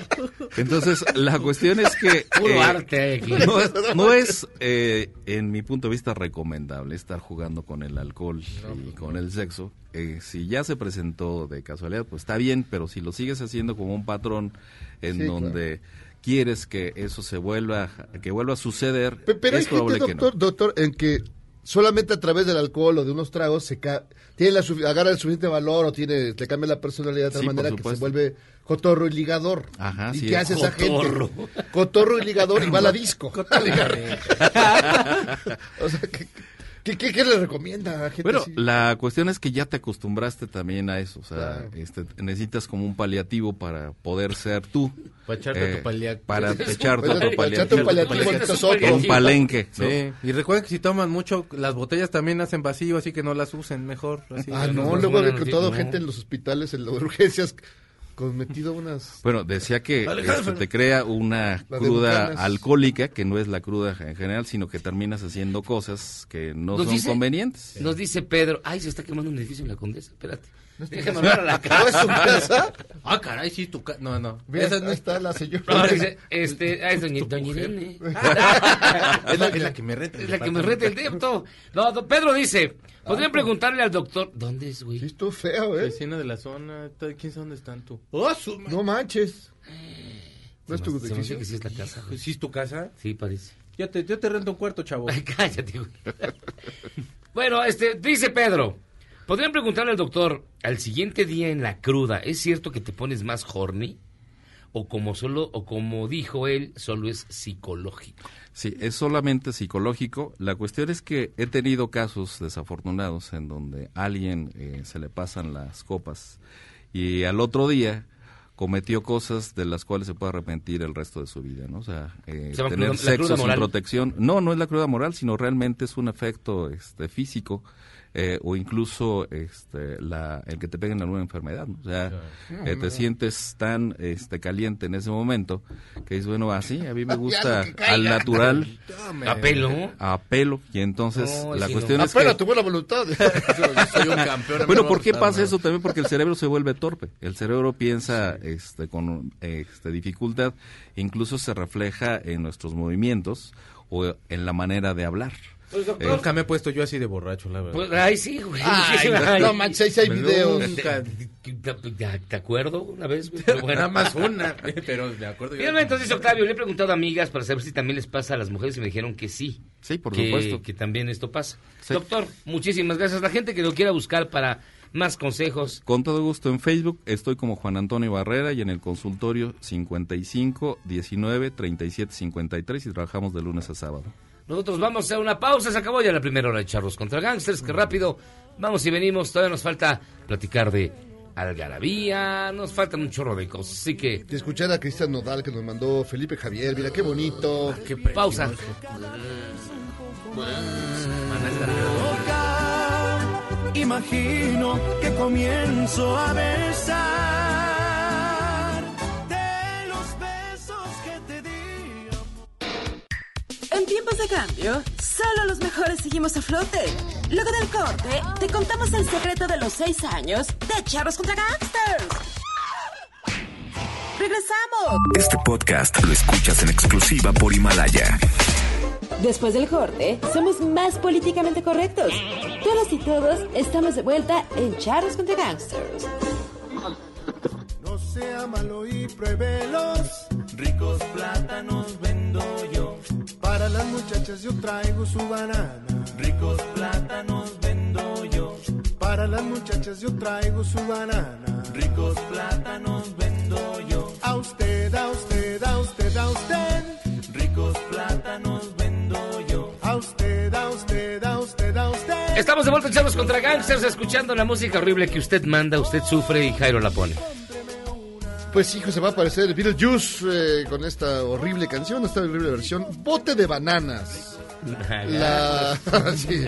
Entonces, la cuestión es que... Puro arte hay aquí. No es, no es, eh, en mi punto de vista, recomendable estar jugando con el alcohol y con el sexo. Eh, si ya se presentó de casualidad, pues está bien, pero si lo sigues haciendo como un patrón en Sí, donde quieres que eso se vuelva, que vuelva a suceder, Pe- Pero es hay probable que no. doctor, en que solamente a través del alcohol o de unos tragos se ca- tiene la agarra el suficiente valor o tiene le cambia la personalidad de tal Sí, manera que se vuelve cotorro y ligador. Ajá, ¿Y sí qué es. hace esa Cotorro. gente? Cotorro y ligador y va a la disco. o sea, ¿qué, qué, qué- qué le recomienda a la gente Bueno, así? la cuestión es que ya te acostumbraste también a eso, o sea, Claro. este, necesitas como un paliativo para poder ser tú. Para echarte tu palia- Para echarte un paliativo. paliativo, un palenque. ¿no? Sí, y recuerden que si toman mucho, las botellas también hacen vacío, así que no las usen mejor. Así, Ah, no, luego buenas encontrado noticias, gente no. en los hospitales, en las urgencias, con metido unas... Bueno, decía que este, te crea una cruda alcohólica, que no es la cruda en general, sino que terminas haciendo cosas que no son dice- convenientes. Nos dice Pedro, ay, se está quemando un edificio en la Condesa, espérate. ¿No es Déjame casa? hablar a la ¿No es tu casa. casa? Ah, caray, sí, tu casa. No, no. Mira, Esa no es, está la señora. No, dice, este, ay, doña, doña Irene. es la, es la que me reta. Es la que me reta el depto. No, don Pedro dice, podrían preguntarle al doctor, ¿dónde es, güey? Sí, estuvo feo, ¿eh? Vecina de la zona. ¿Quién sabe dónde están tú? No manches. ¿No es tu Se me hace edificio? que sí es la casa, güey. ¿Sí es tu casa? Sí, parece. Yo te, yo te rento un cuarto, chavo. Ay, cállate, güey. Bueno, este, dice Pedro, podrían preguntarle al doctor, al siguiente día en la cruda, ¿es cierto que te pones más horny? O como solo, o como dijo él, solo es psicológico. Sí, es solamente psicológico. La cuestión es que he tenido casos desafortunados en donde a alguien eh, se le pasan las copas y al otro día cometió cosas de las cuales se puede arrepentir el resto de su vida, ¿no? O sea, eh, Se tener cruda- sexo sin moral. protección. No, no es la cruda moral, sino realmente es un efecto este, físico eh, o incluso este, la, el que te peguen alguna enfermedad. ¿no? O sea, Claro. eh, te sientes tan este, caliente en ese momento que dices, bueno, así, a mí me gusta al natural. ¿A pelo? A pelo. Y entonces No, la sí, cuestión no. es Apela que... a tu buena voluntad. Yo soy un campeón, Bueno, no ¿por qué pasa eso? También porque el cerebro se vuelve torpe. El cerebro piensa este, con este, dificultad, incluso se refleja en nuestros movimientos o en la manera de hablar. Pues, doctor. Eh, Nunca me he puesto yo así de borracho, la verdad. Pues, ay, sí, güey. Ay, Ay. no manches, hay Me videos. nunca- ¿Te, te acuerdo una vez? güey? Pero bueno. Nada más una, pero me acuerdo yo. Entonces, Octavio, le he preguntado a amigas para saber si también les pasa a las mujeres y me dijeron que sí. Sí, por que, supuesto. Que también esto pasa. Doctor, muchísimas gracias. La gente que lo quiera buscar para más consejos. Con todo gusto en Facebook estoy como Juan Antonio Barrera y en el consultorio 55 19 37 53 y trabajamos de lunes a sábado. Nosotros vamos a hacer una pausa. Se acabó ya la primera hora de Charlos contra Gangsters. Que rápido. Vamos y venimos. Todavía nos falta platicar de algarabía. Nos falta un chorro de cosas. Así que. Y escuchar a Cristian Nodal que nos mandó Felipe Javier. Mira qué bonito. qué pausa. Imagino que comienzo a besar En tiempos de cambio, solo los mejores seguimos a flote. Luego del corte, te contamos el secreto de los seis años de Charros contra Gangsters. ¡Regresamos! Este podcast lo escuchas en exclusiva por Himalaya. Después del corte, somos más políticamente correctos. Todos y todos estamos de vuelta en Charros contra Gangsters. No sea malo y pruébelos. Ricos plátanos vendo yo. Para las muchachas yo traigo su banana. Ricos plátanos vendo yo. Para las muchachas yo traigo su banana. Ricos plátanos vendo yo. A usted, a usted, a usted, a usted. Ricos plátanos vendo yo. A usted, a usted, a usted, a usted. Estamos de vuelta en Charlos contra Gangsters. Escuchando la música horrible que usted manda, usted sufre y Jairo la pone. Pues hijo, se va a aparecer Beetlejuice eh, con esta horrible canción, esta horrible versión. Bote de bananas. La, sí.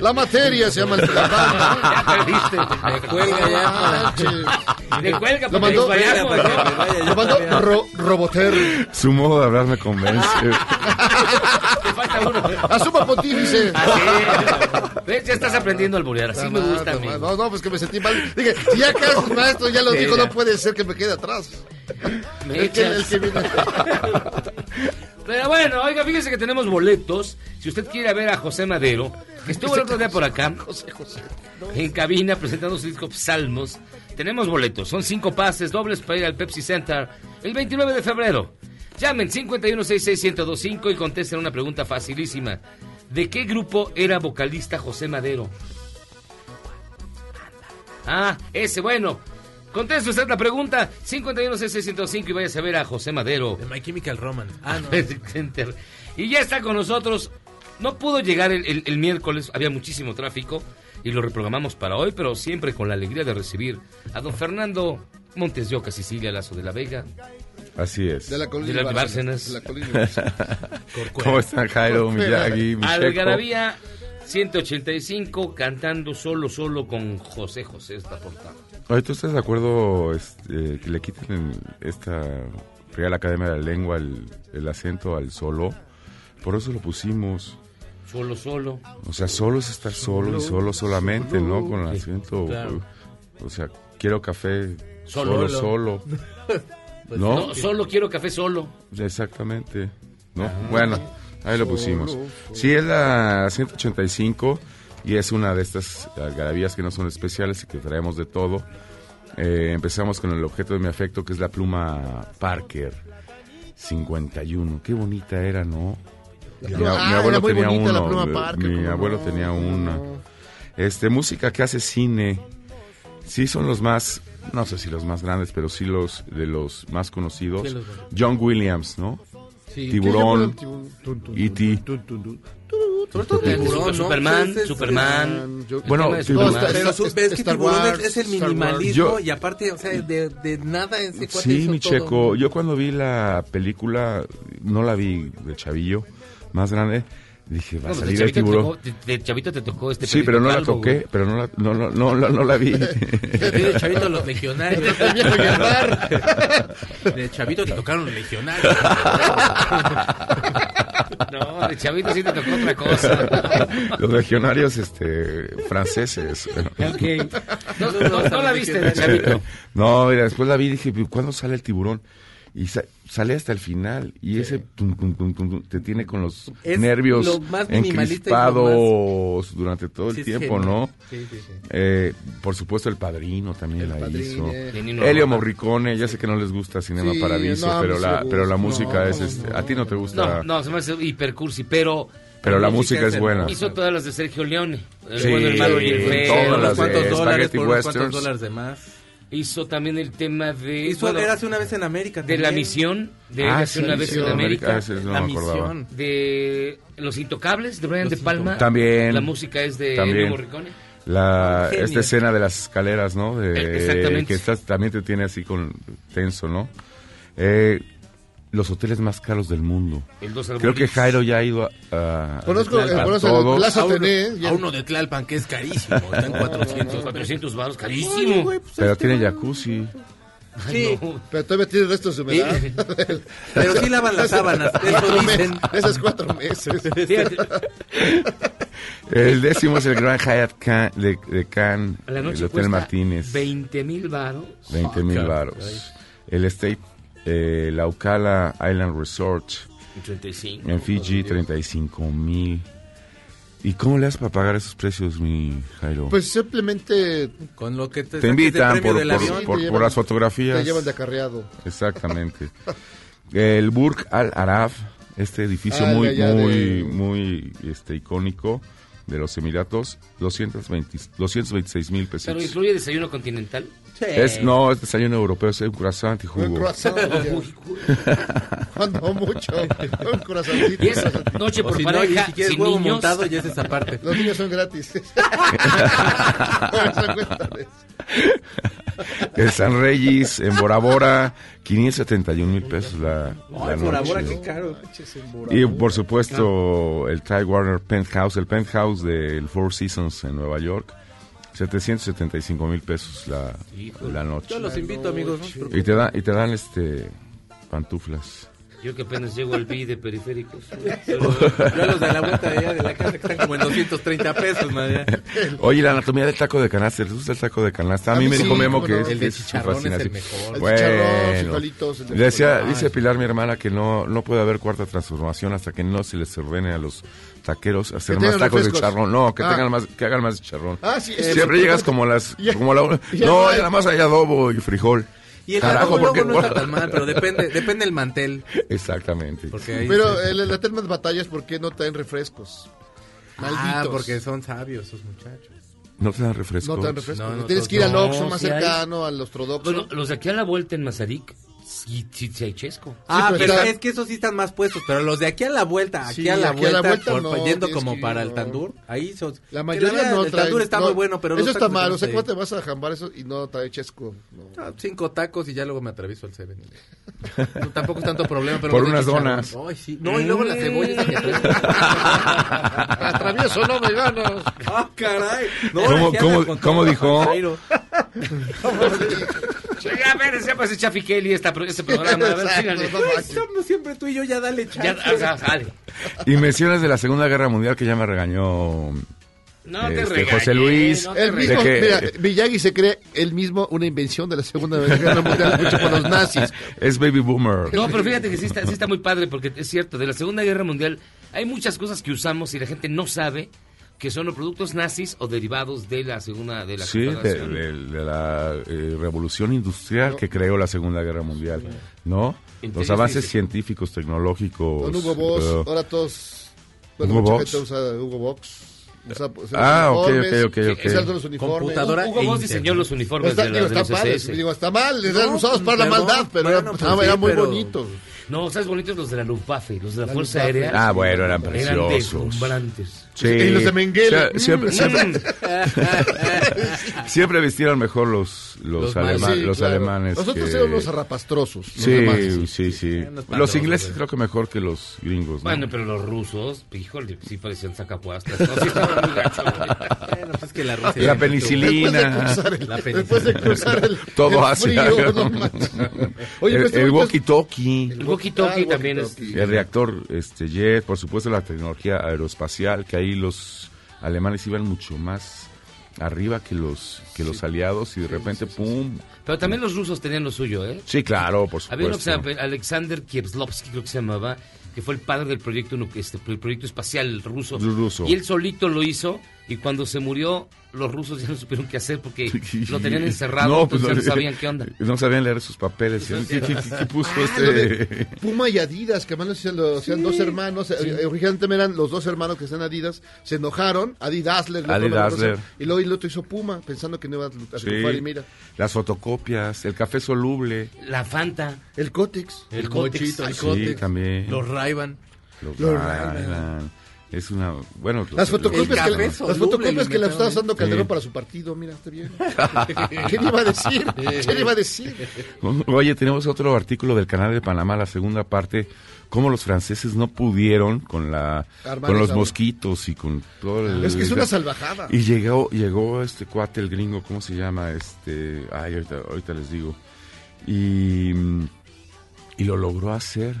la materia se llama el Ya perdiste. Me cuelga ya. Me cuelga Lo porque mandó, vayamos, ¿no? lo mandó Ro- Roboter. Su modo de hablar me convence. Te falta uno. Asuma pontífice. Así. ¿Ves? Ya estás aprendiendo a alburear. Así me gusta a mí. No, no, pues que me sentí mal. Dije, si ya Carlos Maestro ya lo dijo, no puede ser que me quede atrás. Me El que, el que viene. Pero bueno, oiga, fíjese que tenemos boletos. Si usted quiere ver a José Madero, que estuvo el otro día por acá, en cabina presentando su disco Salmos, tenemos boletos. Son cinco pases dobles para ir al Pepsi Center el 29 de febrero. Llamen 51661025 y contesten una pregunta facilísima. ¿De qué grupo era vocalista José Madero? Ah, ese, bueno. Conteste usted la pregunta 51661025 y vaya a ver a José Madero. De My Chemical Romance. Ah, no. Y ya está con nosotros. No pudo llegar el, el- el miércoles, había muchísimo tráfico y lo reprogramamos para hoy, pero siempre con la alegría de recibir a don Fernando Montes de Oca, Sicilia, Lazo de la Vega. Así es. De la colina De las de Bárcenas. De la colina de Bárcenas. ¿Cómo están Jairo, Miyagi, Micheco? Algarabía 185, cantando solo, solo con José José esta portada. Oye, ¿tú estás de acuerdo este, que le quiten en esta Real Academia de la Lengua el, el acento al solo? Por eso lo pusimos. Solo, solo. O sea, solo es estar solo y solo solamente, ¿no? Con el acento. claro. O sea, quiero café Solo. solo, solo. Pues ¿No? no, solo quiero café solo. Exactamente. ¿No? Ah. Bueno, ahí lo pusimos. Sí, es la 185 y es una de estas algarabías que no son especiales y que traemos de todo. Eh, empezamos con el objeto de mi afecto, que es la pluma Parker 51. Qué bonita era, ¿no? Mi, pluma- a- mi Ah, abuelo era muy tenía bonita la uno. pluma eh, Parker, mi abuelo no. tenía una. Este, música que hace cine. Sí, son los más, no sé si los más grandes, pero sí los de los más conocidos. Sí, los- John Williams, ¿no? Sí. Tiburón, ¿Qué llama el tiburón? E.T. Sobre todo Super- Tiburón, ¿no? Superman, Ese es- Superman. Yo- Bueno, de. Superman. Pero su- ves que Star Tiburón es- Wars, es el Star minimalismo Yo- y aparte, o sea, de, de nada ese cuate Sí, mi todo. checo. Yo cuando vi la película, no la vi de chavillo, más grande, Dije, va No, a pues salir de el tiburón. te tocó- de, de chavito te tocó este Sí, pero no la toqué, güey. pero no la, no, no, no, no, no la vi. De chavito los legionarios. De chavito te tocaron los legionarios. No, de chavito sí te tocó otra cosa. Los legionarios este, franceses. Ok. No, no, no la viste de chavito. No, mira, después la vi y dije, ¿cuándo sale el tiburón? Y sa- sale hasta el final. Y ese tum, tum, tum, tum, tum, te tiene con los Es nervios lo más minimalista y lo encrispados durante todo el Sí, tiempo, genial. ¿no? Sí, sí, sí. Eh, por supuesto, El Padrino también la Padrino. hizo. Nino Elio. Morricone, ya sé que no les gusta Cinema Sí, Paradiso, no, pero, la, pero la música No, es... no, este, no. A ti no te gusta... No, no, se me hace hipercursi, pero Pero la música es buena. hizo todas las de Sergio Leone. El Sí, bueno, el malo y el feo. todas Unos las de Spaghetti Westerns. dólares de más. Hizo también el tema de... Hizo bueno, Érase una vez en América. de la también. misión, de Ah, Érase sí, una vez sí, en América. Ah, ese no La misión. De Los Intocables, de Brian De Palma. También. La música es de También. Ennio Morricone. La, Genio. esta escena de las escaleras, ¿no? De, Eh, exactamente. Que estás, también te tiene así con tenso, ¿no? Eh, los hoteles más caros del mundo. El dos Creo que. Jairo ya ha ido a... a- Conozco, a eh, conozco el todos. Plaza A uno, y a uno de Tlalpan que es carísimo. Está en 400. 400 baros, carísimo. pues, Pero tiene jacuzzi. Sí, Pero todavía tiene restos de humedad. pero sí lavan las sábanas. Eso dicen. Esos cuatro meses. El décimo es el Grand Hyatt Can- de, de Cannes, a el Hotel Martínez. 20 mil baros. 20 mil varos. El State, eh, la Ocala Island Resort 35. en Fiji, 35 mil. ¿Y cómo le das para pagar esos precios, mi Jairo? Pues simplemente Con lo que te, te invitan por, por- avión. por- te por llevan- las fotografías. te llevan de acarreado. Exactamente. El Burj Al Arab, este edificio Ah, muy, muy, de- muy este, icónico de los Emiratos, 220, 226 mil pesos. Pero incluye desayuno continental. Es, no, es desayuno europeo, es un croissant y Un jugo. croissant. Cuando mucho. Un corazoncito. Y es noche por si no, y pareja, si quieres sin huevo niños. montado, ya es esa parte. Los niños son gratis. El San Regis en Bora Bora, 571 mil pesos la, la Ay, por ahora, noche. qué caro. Y por supuesto el Ty Warner Penthouse, el penthouse del Four Seasons en Nueva York, 775 mil pesos la, la noche. Yo los invito, amigos. no. Y te, dan y te dan este pantuflas. Yo que apenas llego al BI de periféricos. Yo a los de la vuelta de allá de la casa que están como en 230 pesos, madre. Oye, la anatomía del taco de canasta, ¿les gusta el taco de canasta? A, A mí mí me sí, dijo Memo que no. es, El de chicharrón es el mejor. El Bueno, frijolitos, el de decía, dice Pilar, mi hermana, que no, no puede haber cuarta transformación hasta que no se les ordene a los taqueros hacer más tacos de refrescos. charrón. No, que Ah. tengan más, que hagan más chicharrón. Ah, sí, es Siempre llegas como las, Ya- como la, no, nada más hay adobo y frijol. Y el Carajo, porque- no está tan mal, pero depende, depende del mantel. Exactamente. Porque Pero el, la tema de batallas, ¿por qué no traen refrescos? Malditos. Ah, porque son sabios esos muchachos. ¿No te dan refresco? No traen refrescos. No, no, Tienes no, que ir al no, Oxxo más hay. cercano, al ortodoxo. Bueno, los de aquí a la vuelta en Mazarik, sí, sí, sí hay chesco. Ah, pero pero está- es que esos sí están más puestos, pero los de aquí a la vuelta, aquí Sí, a la aquí a la vuelta, por- no, yendo como que- para el no. tandur, ahí son... La que mayoría verdad, no El trae. tandur está no, muy bueno, pero... Eso está mal. O sea, ¿cómo te vas a jambar eso y no trae chesco? No. Ah, Cinco tacos y ya luego me atravieso al Seven. No, tampoco es tanto problema, pero... Por unas donas. Ay, sí. No, y luego las cebollas que traen. Atravieso, no veganos. ¡Ah, caray! No, ¿Cómo- cómo- cómo dijo? A ver, se llama Chafi Kelly esta, este programa. A ver, síganle. somos siempre tú y yo, ya dale Ya, chance. o sea, sale. Y mencionas de la Segunda Guerra Mundial que ya me regañó No te este, regañes. José Luis. no te El mismo, que- mira, Miyagi se cree él mismo una invención de la Segunda Guerra Mundial hecho por los nazis. Es Baby Boomer. No, pero fíjate que sí está, sí está muy padre porque es cierto, de la Segunda Guerra Mundial hay muchas cosas que usamos y la gente no sabe que son los productos nazis o derivados de la Segunda de la Sí, de, de- de la eh, revolución industrial que creó la Segunda Guerra Mundial, ¿no? Los Entonces, avances sí. científicos, tecnológicos. Con Hugo Boss, eh, ahora todos. Bueno, ¿Hugo mucha Boss? gente usa Hugo Box. Usa, usa Ah, los ok, ok, ok, ok. usa los. Computadora Hugo e Boss diseñó los No uniformes está, de, digo, la, de está los digo, está mal, les No, eran usados para la perdón, maldad, pero, bueno, eran, pues ah, sí, eran muy pero- bonitos. No, ¿sabes bonitos los de la Luftwaffe? Los de la, La Fuerza Luftwaffe. Aérea. Ah, bueno, eran Eran preciosos. deslumbrantes. Sí. Y los de Mengele. Sie- Siempre, Mm. siempre, Siempre vistieron mejor los, los, Los alema-. Sí, los claro. alemanes. Nosotros que- éramos zarrapastrosos, los Sí, demás. sí, sí. Los ingleses creo que mejor que los gringos. ¿no? Bueno, pero los rusos, híjole, sí parecían sacapuastas. No, sí estaban muy gachos, que la Rusia La penicilina. La Todo Asia. Oye, el, walkie-talkie. El walkie-talkie Ah, también es... El reactor este, jet, por supuesto la tecnología aeroespacial, que ahí los alemanes iban mucho más arriba que los que los aliados y de repente pum. Pero también los rusos tenían lo suyo, ¿eh? Sí, claro, por Había uno que se supuesto. llama Alexander Kievslovsky, creo que se llamaba, que fue el padre del proyecto, este, el proyecto espacial ruso. Ruso. Y él solito lo hizo, y cuando se murió, los rusos ya no supieron qué hacer porque lo tenían encerrado, No, pues, entonces no no- sabían qué onda. No sabían leer sus papeles. ¿Qué, qué- qué- qué puso Ah, este? Puma y Adidas, que además hacían dos hermanos, eh, originalmente eran los dos hermanos que están Adidas, se enojaron, Adi Dassler, el otro Adi no lo Dassler. conocía, y luego el otro hizo Puma, pensando que no iba a triunfar, Sí. y mira, Las fotocopias, el café soluble. La Fanta. el Cotex. El Cótex. mochito, el Sí, Cotex, también. los Ray-Ban. Los Los Ray-Ban. Es una. Bueno, Las fotocopias, que, las fotocopias que le estaba ¿eh? Calderón para su partido, mira, está bien. ¿Qué le iba a decir? ¿Qué le iba a decir? Oye, tenemos otro artículo del canal de Panamá, la segunda parte, cómo los franceses no pudieron con la Armar con los mosquitos y con todo el... Es que es una salvajada. Y llegó llegó este cuate, el gringo, ¿cómo se llama? Este, ay, ahorita, ahorita les digo. Y, y lo logró hacer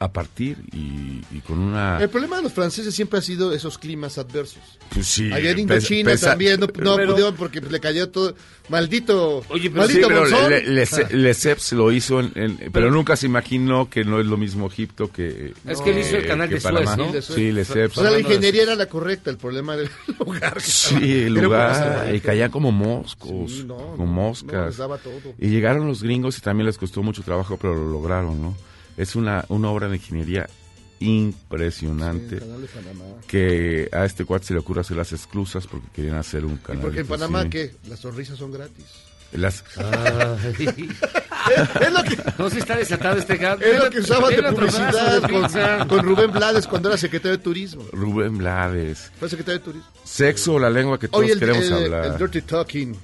a, partir y, y con una... El problema de los franceses siempre ha sido esos climas adversos. Pues sí, Allá en Indochina pesa- también no, no pero- pudieron porque le cayó todo. Maldito. Oye, pero Sí, maldito pero monzón. Le- Le- Lesseps lo hizo, en- en- pero nunca se imaginó que no es lo mismo Egipto que... Es que él hizo el canal que de Suez. ¿no? Sí, de Suez. Sí, Lesseps. O sea, la ingeniería era la correcta, el problema del lugar. Sí, el lugar, y caían como moscos, Sí, no, como moscas. no, les daba todo. Y llegaron los gringos y también les costó mucho trabajo, pero lo lograron, ¿no? Es una, una obra de ingeniería impresionante Sí, el canal de Panamá. que a este cuate se le ocurre hacer las exclusas porque querían hacer un Y canal. porque en Panamá, sí. ¿qué? Las sonrisas son gratis. Las... Ay. Es lo que, No se está desatado este gato. es lo que usaban de publicidad con, con Rubén Blades cuando era secretario de Turismo. Rubén Blades. Fue secretario de Turismo. Sexo, la lengua que todos Oye, el, queremos el- hablar. el Dirty Talking.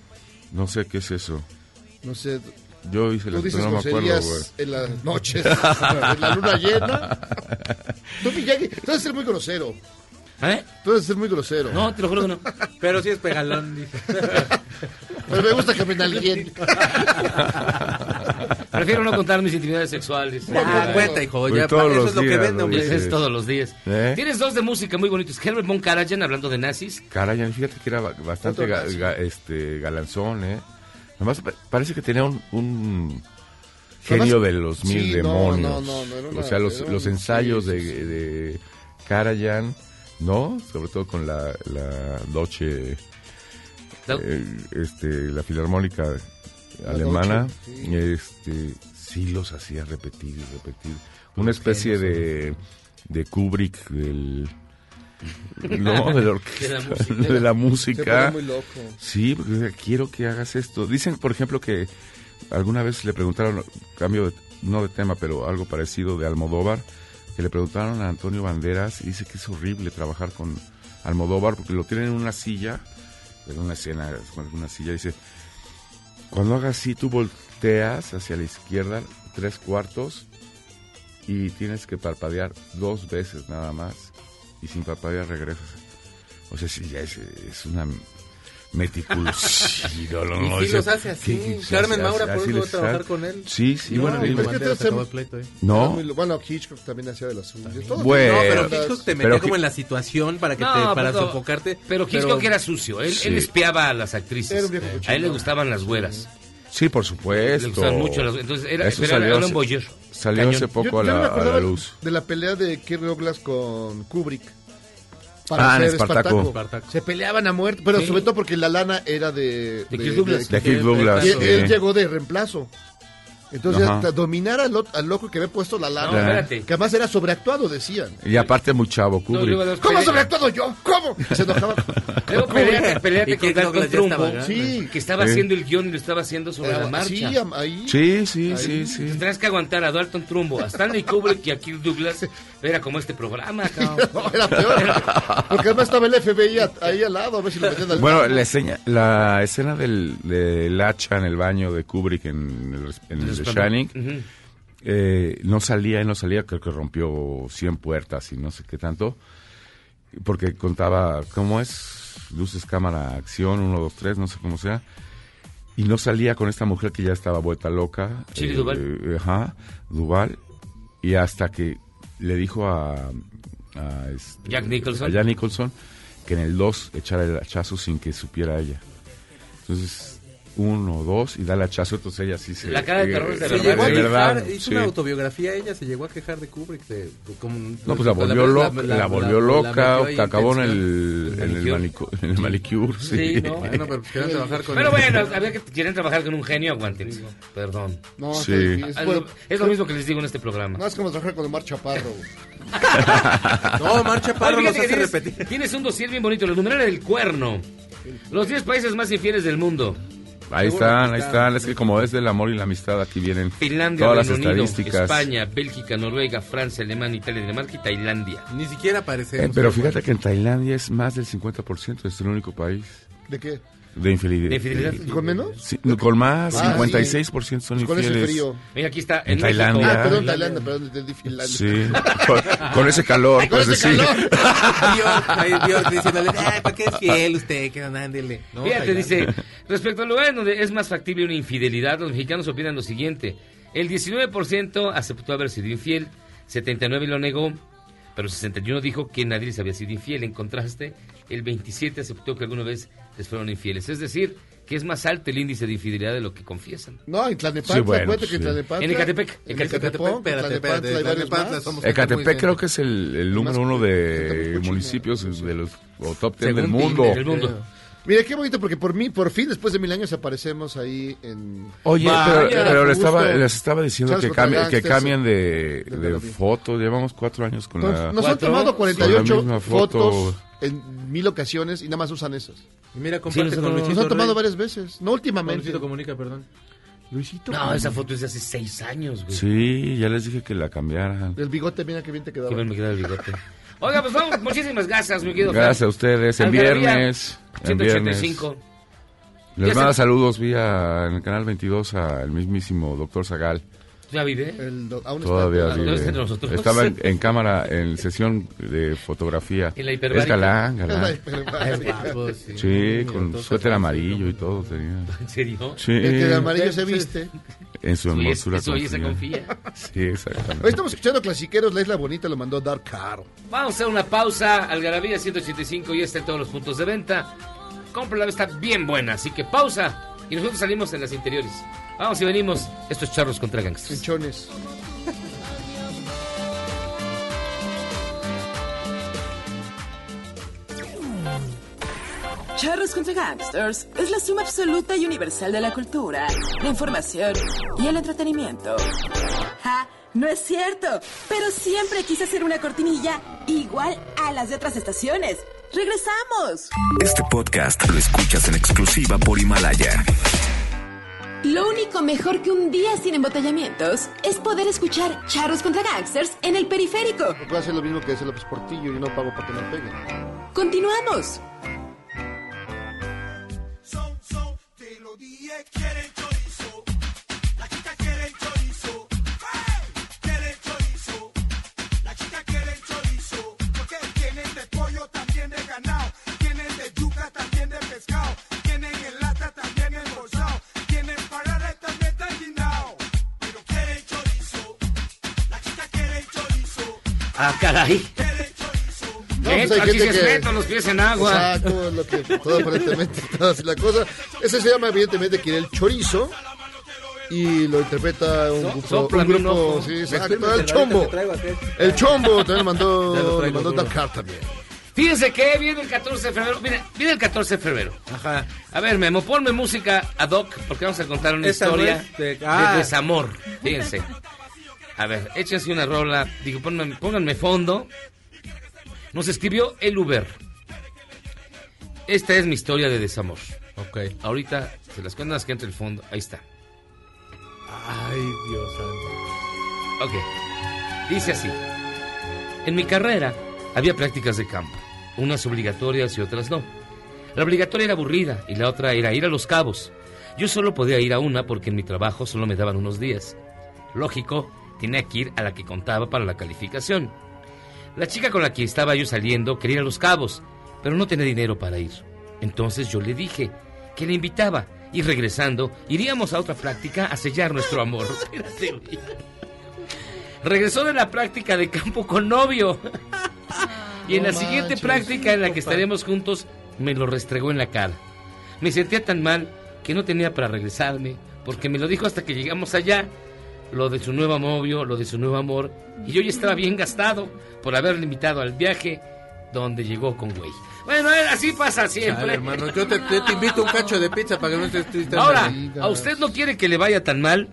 No sé qué es eso. No sé, Yo hice tú la dices no me acuerdo, güey. en las noches, en la luna llena. Tú, Miyagi, tú debes ser muy grosero. ¿Eh? Tú debes ser muy grosero. No, te lo juro que no. Pero sí es pegalón. Pero me gusta que me nalguen. Prefiero no contar mis intimidades sexuales. Ah, cuenta, hijo, Pues ya, todos eso los es lo que días, vende, lo hombre. Es todos los días. ¿Eh? Tienes dos de música muy bonitos. Herbert von Karajan, hablando de nazis. Caray, fíjate que era ba- bastante ga- ga- este, galanzón, ¿eh? Además, pa- parece que tenía un, un genio de los mil sí, demonios. no, no, no, era una- o sea, los, era los ensayos sí, de, sí, sí. de Karajan, ¿no? Sobre todo con la, la Deutsche, No. eh, este, la filarmónica alemana, sí. este, sí los hacía repetir y repetir. Una especie de, de Kubrick del... No, de la orquesta, De la música. de la música. Se pone muy loco. Sí, porque quiero que hagas esto. Dicen, por ejemplo, que alguna vez le preguntaron, cambio de, no de tema, pero algo parecido de Almodóvar, que le preguntaron a Antonio Banderas y dice que es horrible trabajar con Almodóvar porque lo tienen en una silla, en una escena, con una silla, dice, cuando hagas así, tú volteas hacia la izquierda tres cuartos y tienes que parpadear dos veces nada más y sin parpadear regresas. O sea, sí, ya es, es una meticulosidad. no, no, no, Y sí ese- los hace así. Carmen Maura, por eso trabajar con él. Sí, sí, No, bueno, pues digo, es que el pleito, ¿eh? no. Muy bueno, Hitchcock también hacía de las suyas. Bueno. No, pero. Hitchcock te Pero metía como en la situación para que No, te, para pero- sofocarte. Pero Hitchcock era sucio. Él, Sí. él espiaba a las actrices. A él le gustaban las güeras. Sí, por supuesto. Le mucho las Entonces era, Eso pero era- salió era un hace- voyeur. Salió Cañón. hace poco Yo- a, yo la, a la luz. De la pelea de Kirk Douglas con Kubrick. Ah, en hacer Espartaco. Espartaco. Se peleaban a muerte, pero Sí. sobre todo porque la lana era de... De Kirk Douglas. De Kirk Douglas. Y sí. él llegó de reemplazo. Entonces, Ajá. dominar al, lo- al loco que había puesto la lana. No, espérate. Que además era sobreactuado, decían. Y aparte muy chavo Kubrick. ¿Cómo sobreactuado yo? ¿Cómo? Se enojaba. Luego peleate, peleate ¿Y con Dalton Trumbo? Sí. que estaba Sí. haciendo el guion y lo estaba haciendo sobre la marcha. Sí, ahí. Sí, sí, Ahí. sí, sí. Tendrás que aguantar a Dalton Trumbo, a Stanley Kubrick y a Kirk Douglas. Era como este programa, cabrón. No, era peor. Porque además estaba el FBI ahí al lado, a ver si lo metían al Bueno, la, escena- la escena del, del hacha en el baño de Kubrick en el, en el The Shining eh, no salía, él no salía, creo que rompió 100 puertas y no sé qué tanto, porque contaba, ¿cómo es? Luces, cámara, acción, 1, 2, 3, no sé cómo sea. Y no salía con esta mujer que ya estaba vuelta loca. Eh, Duvall. eh, Ajá, Duval. Y hasta que le dijo a, a este- Jack Nicholson. a Jack Nicholson que en el 2 echara el hachazo sin que supiera ella. Entonces, uno, dos, y da el hachazo, entonces ella sí se... La cara de terror es de Se verdad, llegó a quejar, verdad, hizo sí. una autobiografía ella, se llegó a quejar de Kubrick. De, como- No, pues la volvió verdad, loca, la, volvió loca, acabó en el, en el, manicu- en el manicure, sí. Sí, ¿no? Bueno, pero querían trabajar con Pero bueno, había que quieren trabajar con un genio, aguántense. Perdón. No, Sí. Es, bueno, es lo mismo que les digo en este programa. no es como trabajar con Omar Chaparro. No, Marcha Parro Oye, los hace que repetir. tienes, tienes un dossier bien bonito, los numerales del cuerno. Los 10 países más infieles del mundo. Ahí están, ahí están, es que como es del amor y la amistad, aquí vienen Finlandia, todas las Reino Unido, estadísticas. España, Bélgica, Noruega, Francia, Alemania, Italia, Dinamarca y Tailandia. Ni siquiera Eh, parecemos. pero fíjate que en Tailandia es más del 50%, es el único país ¿De qué? De infidelidad. ¿De infidelidad? ¿Y con menos? Sí, con más, Ah, 56% son Pues con ese infieles. frío. Mira, aquí está. En México- Tailandia. Ah, perdón, Tailandia. Tailandia, perdón, entendí Finlandia. Sí, con, con ese calor, Con pues ese sí. calor. Ahí Bjork diciéndole, ay, ¿para qué es fiel usted? Que no, ándele. No, Fíjate, Tailandia. dice, respecto al lugar en donde es más factible una infidelidad, los mexicanos opinan lo siguiente. El 19% aceptó haber sido infiel, 79% lo negó, pero 61% dijo que nadie les había sido infiel. En contraste, el 27% aceptó que alguna vez les fueron infieles. Es decir, que es más alto el índice de infidelidad de lo que confiesan. No, en Tlanepantla, Sí, bueno, acuérdate que en sí. Tlanepantla... En Ecatepec, En Ecatepec. Creo que es el, el número uno de municipios de los o top 10 Según del mundo. Del mundo. Mira, qué bonito, porque por mí, por fin, después de mil años, aparecemos ahí en... Oye, Vaya, pero, pero les, estaba, les estaba diciendo que, cambie- que cambien de, de de foto. Llevamos cuatro años con Nos, la... nos han ¿Cuatro? tomado Con la 48 misma foto. fotos en mil ocasiones y nada más usan esas. Y Mira, comparte Sí, con no, Nos han tomado Rey. varias veces, no últimamente. Luisito Comunica, perdón. Luisito. No, esa foto es de hace seis años, güey. Sí, ya les dije que la cambiaran. El bigote, mira qué bien te quedaba. Qué bien me queda el bigote. Oiga, pues vamos, muchísimas gracias, mi querido. Gracias a ustedes. En viernes. En viernes. 185. Les manda se- saludos vía en el canal 22 al mismísimo doctor Zagal. ¿Ya vive? El do- aún está- Todavía ¿dónde vive. está entre nosotros? Estaba en, en cámara, en sesión de fotografía. En la Es hiperbárica. galán, Ay, galán. pero- Guapo, sí. Sí, con suéter amarillo y todo tenía. ¿En serio? Sí, El que de amarillo se viste. en su Su hermosura. eso se confía. confía. Sí, exactamente. Hoy estamos escuchando clasiqueros, La Isla Bonita lo mandó Dark Caro. Vamos a hacer una pausa. Algarabía 185 ya está en todos los puntos de venta. Cómprala, está bien buena. Así que pausa. Y nosotros salimos en las interiores. Vamos y venimos. Estos charros contra gangsters. Enchones. Charros contra Gangsters es la suma absoluta y universal de la cultura, la información y el entretenimiento. ¡Ja! No es cierto, pero siempre quise hacer una cortinilla igual a las de otras estaciones. ¡Regresamos! Este podcast lo escuchas en exclusiva por Himalaya. Lo único mejor que un día sin embotellamientos es poder escuchar Charros contra Gangsters en el periférico. Puedo hacer lo mismo que hace López Portillo y no pago para que me peguen. Continuamos. Ah, caray. No, pues hay Aquí gente se que- los pies en agua. Exacto, es lo que todo aparentemente está así la cosa. Ese se llama evidentemente que el chorizo y lo interpreta un So- grupo, un grupo sí, exacto, el chombo. El chombo también mandó, lo mandó. Dakar también. Fíjense que viene el 14 de febrero. Viene, viene el 14 de febrero. Ajá. A ver, Memo, ponme música ad hoc porque vamos a contar una Esa no historia es de- de, ah. desamor. Fíjense. A ver, échense una rola. Digo, pónganme, pónganme fondo. Nos escribió el Uber. Esta es mi historia de desamor. Ok. Ahorita se las cuentas que entre el fondo. Ahí está. Ay, Dios santo. Ok. Dice así. En mi carrera había prácticas de campo, unas obligatorias y otras no. La obligatoria era aburrida y la otra era ir a los cabos. Yo solo podía ir a una porque en mi trabajo solo me daban unos días. Lógico, tenía que ir a la que contaba para la calificación. La chica con la que estaba yo saliendo quería ir a los cabos, pero no tenía dinero para ir. Entonces yo le dije que le invitaba y regresando iríamos a otra práctica a sellar nuestro amor. Espérate. Regresó de la práctica de campo con novio. y en la siguiente práctica en la que estaremos juntos, me lo restregó en la cara. Me sentía tan mal que no tenía para regresarme, porque me lo dijo hasta que llegamos allá. Lo de su nuevo novio, lo de su nuevo amor. Y yo ya estaba bien gastado por haberle invitado al viaje donde llegó con güey. Bueno, eh, así pasa siempre. Chale, hermano, yo te, te- te invito un cacho de pizza para que no estés triste. Ahora, a usted no quiere que le vaya tan mal.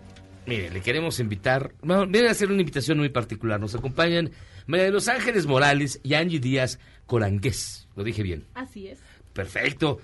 Mire, le queremos invitar. Bueno, viene a hacer una invitación muy particular. Nos acompañan María de Los Ángeles Morales y Angie Díaz Corangués. Lo dije bien. Así es. Perfecto.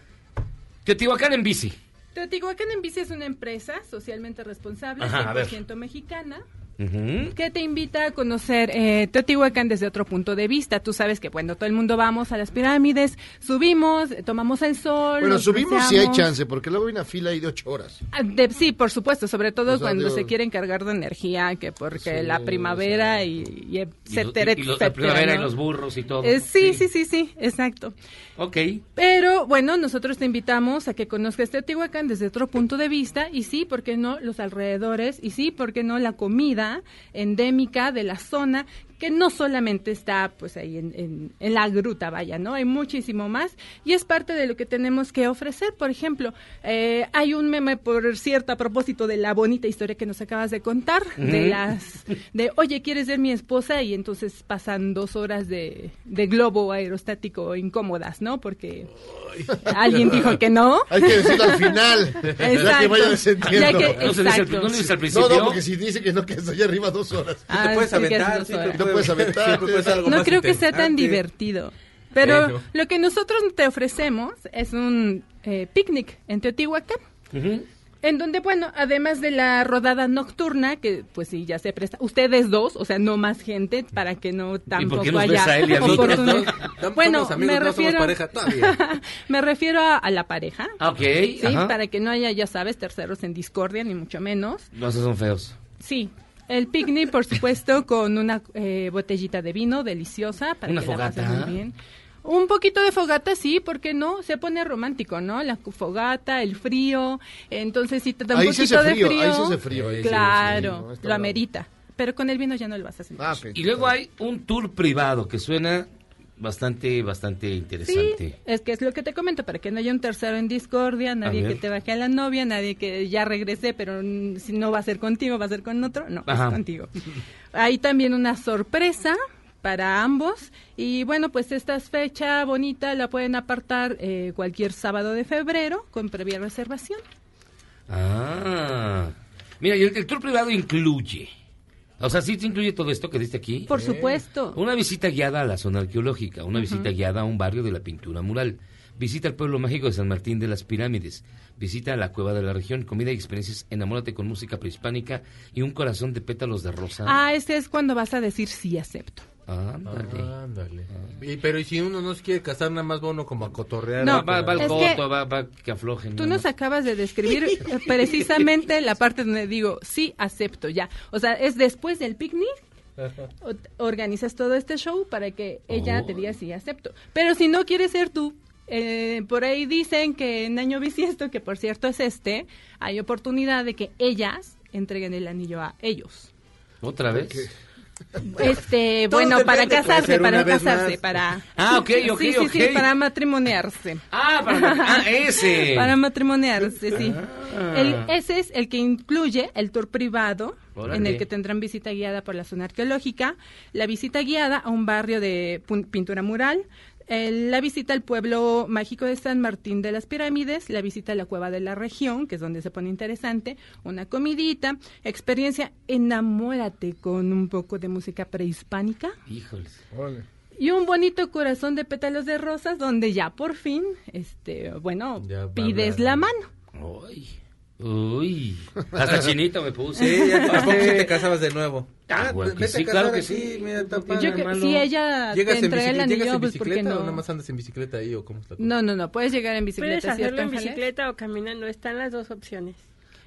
Teotihuacán en bici. Teotihuacán en Bici es una empresa socialmente responsable, Ajá, a ver. 100% mexicana, Que te invita a conocer eh, Teotihuacán desde otro punto de vista. Tú sabes que cuando todo el mundo vamos a las pirámides, subimos, eh, tomamos el sol. Bueno, subimos si hay chance, porque luego hay una fila ahí de ocho horas. Ah, de- sí, por supuesto, sobre todo O sea, cuando digo- se quieren cargar de energía, que porque Sí, la primavera y, y Y, etcétera, y- y los- la primavera y los burros y todo. Eh, sí, sí, sí, sí, exacto. Ok. Pero bueno, nosotros te invitamos a que conozcas Teotihuacán desde otro punto de vista y sí, ¿por qué no? Los alrededores y sí, ¿por qué no? La comida endémica de la zona que no solamente está pues ahí en, en- en la gruta, vaya, ¿no? Hay muchísimo más y es parte de lo que tenemos que ofrecer. Por ejemplo, eh, hay un meme, por cierto, a propósito de la bonita historia que nos acabas de contar, de las, de, oye, ¿quieres ser mi esposa? Y entonces pasan dos horas de, de globo aerostático incómodas, ¿no? Porque alguien dijo que no. Hay que decirlo al final. Ya que Exacto. vaya descendiendo. Ya que- No se dice al- exacto. no No, porque si dice que no, que allá arriba dos horas. Ah, puedes sí, que aventar, dos sí, te horas. No puedes aventar. siempre puedes algo no más creo que sea tan divertido. Pero lo que nosotros te ofrecemos es un eh, picnic en Teotihuacán. En donde, bueno, además de la rodada nocturna, que pues sí, ya se presta, ustedes dos, o sea, no más gente, para que no tampoco qué haya ves a él y a mí? oportunidad. Nosotros somos Bueno, amigos, me no refiero, pareja todavía. me refiero a, a la pareja. Ah, ok, Sí, ajá. para que no haya, ya sabes, terceros en discordia, ni mucho menos. No, esos son feos. Sí, el picnic, por supuesto, con una eh, botellita de vino deliciosa para Una que la fogata. muy bien. Un poquito de fogata, sí, porque no? Se pone romántico, ¿no? La cu- fogata, el frío. Entonces, si te da un Ahí poquito hace de frío, frío, ahí sí hace frío, ahí sí, sí, claro, no, lo amerita. Pero con el vino ya no lo vas a sentir. Ah, Y luego hay un tour privado que suena bastante, bastante Sí, interesante. es que es lo que te comento, para que no haya un tercero en discordia, nadie que te baje a la novia, nadie que ya regresé, pero si no va a ser contigo, va a ser con otro, no, Ajá. es contigo. Hay también una sorpresa para ambos y bueno, pues esta fecha bonita la pueden apartar eh, cualquier sábado de febrero con previa reservación. Ah. Mira, y el, el tour privado incluye. O sea, sí te incluye todo esto que diste aquí. Por supuesto. Una visita guiada a la zona arqueológica, una visita guiada a un barrio de la pintura mural, visita al pueblo mágico de San Martín de las Pirámides, visita a la cueva de la región, comida y experiencias, enamórate con música prehispánica y un corazón de pétalos de rosa. Ah, este es cuando vas a decir sí acepto. Ándale. Ándale. Y, pero ¿y si uno no se quiere casar, nada más va uno como a cotorrear? No, va, va que coto, va, va que aflojen. Tú nos acabas de describir eh, precisamente la parte donde digo, sí, acepto ya. O sea, es después del picnic, o- organizas todo este show para que ella Oh. te diga sí, acepto. Pero si no quieres ser tú, eh, por ahí dicen que en año bisiesto, que por cierto es este, hay oportunidad de que ellas entreguen el anillo a ellos. ¿Otra vez? Este, Todo bueno, para casarse, para casarse, más. para... Ah, ok, ok, sí, sí, sí, para matrimoniarse. Ah, para, ah, ese. Para matrimoniarse, sí. Ah. El, ese es el que incluye el tour privado, Órale. en el que tendrán visita guiada por la zona arqueológica, la visita guiada a un barrio de pintura mural, el- la visita al pueblo mágico de San Martín de las Pirámides, la visita a la cueva de la región, que es donde se pone interesante, una comidita, experiencia enamórate con un poco de música prehispánica Híjoles. y un bonito corazón de pétalos de rosas donde ya por fin, este, bueno, Ya pides hablar. la mano. Uy. Hasta chinito me puse. Sí, ya tampoco Este- si te casabas de nuevo. Ah, güey, que vete sí, a casar claro que aquí, sí. mira, Yo que- si ella te ¿Llegas en entrega el bicicleta, anillo, ¿llegas en pues, ¿por qué bicicleta no? o nada más andas en bicicleta ahí o cómo está? No, no, no, puedes llegar en Puedes bicicleta. hacerlo ¿cierto, en bicicleta o caminando, están las dos opciones.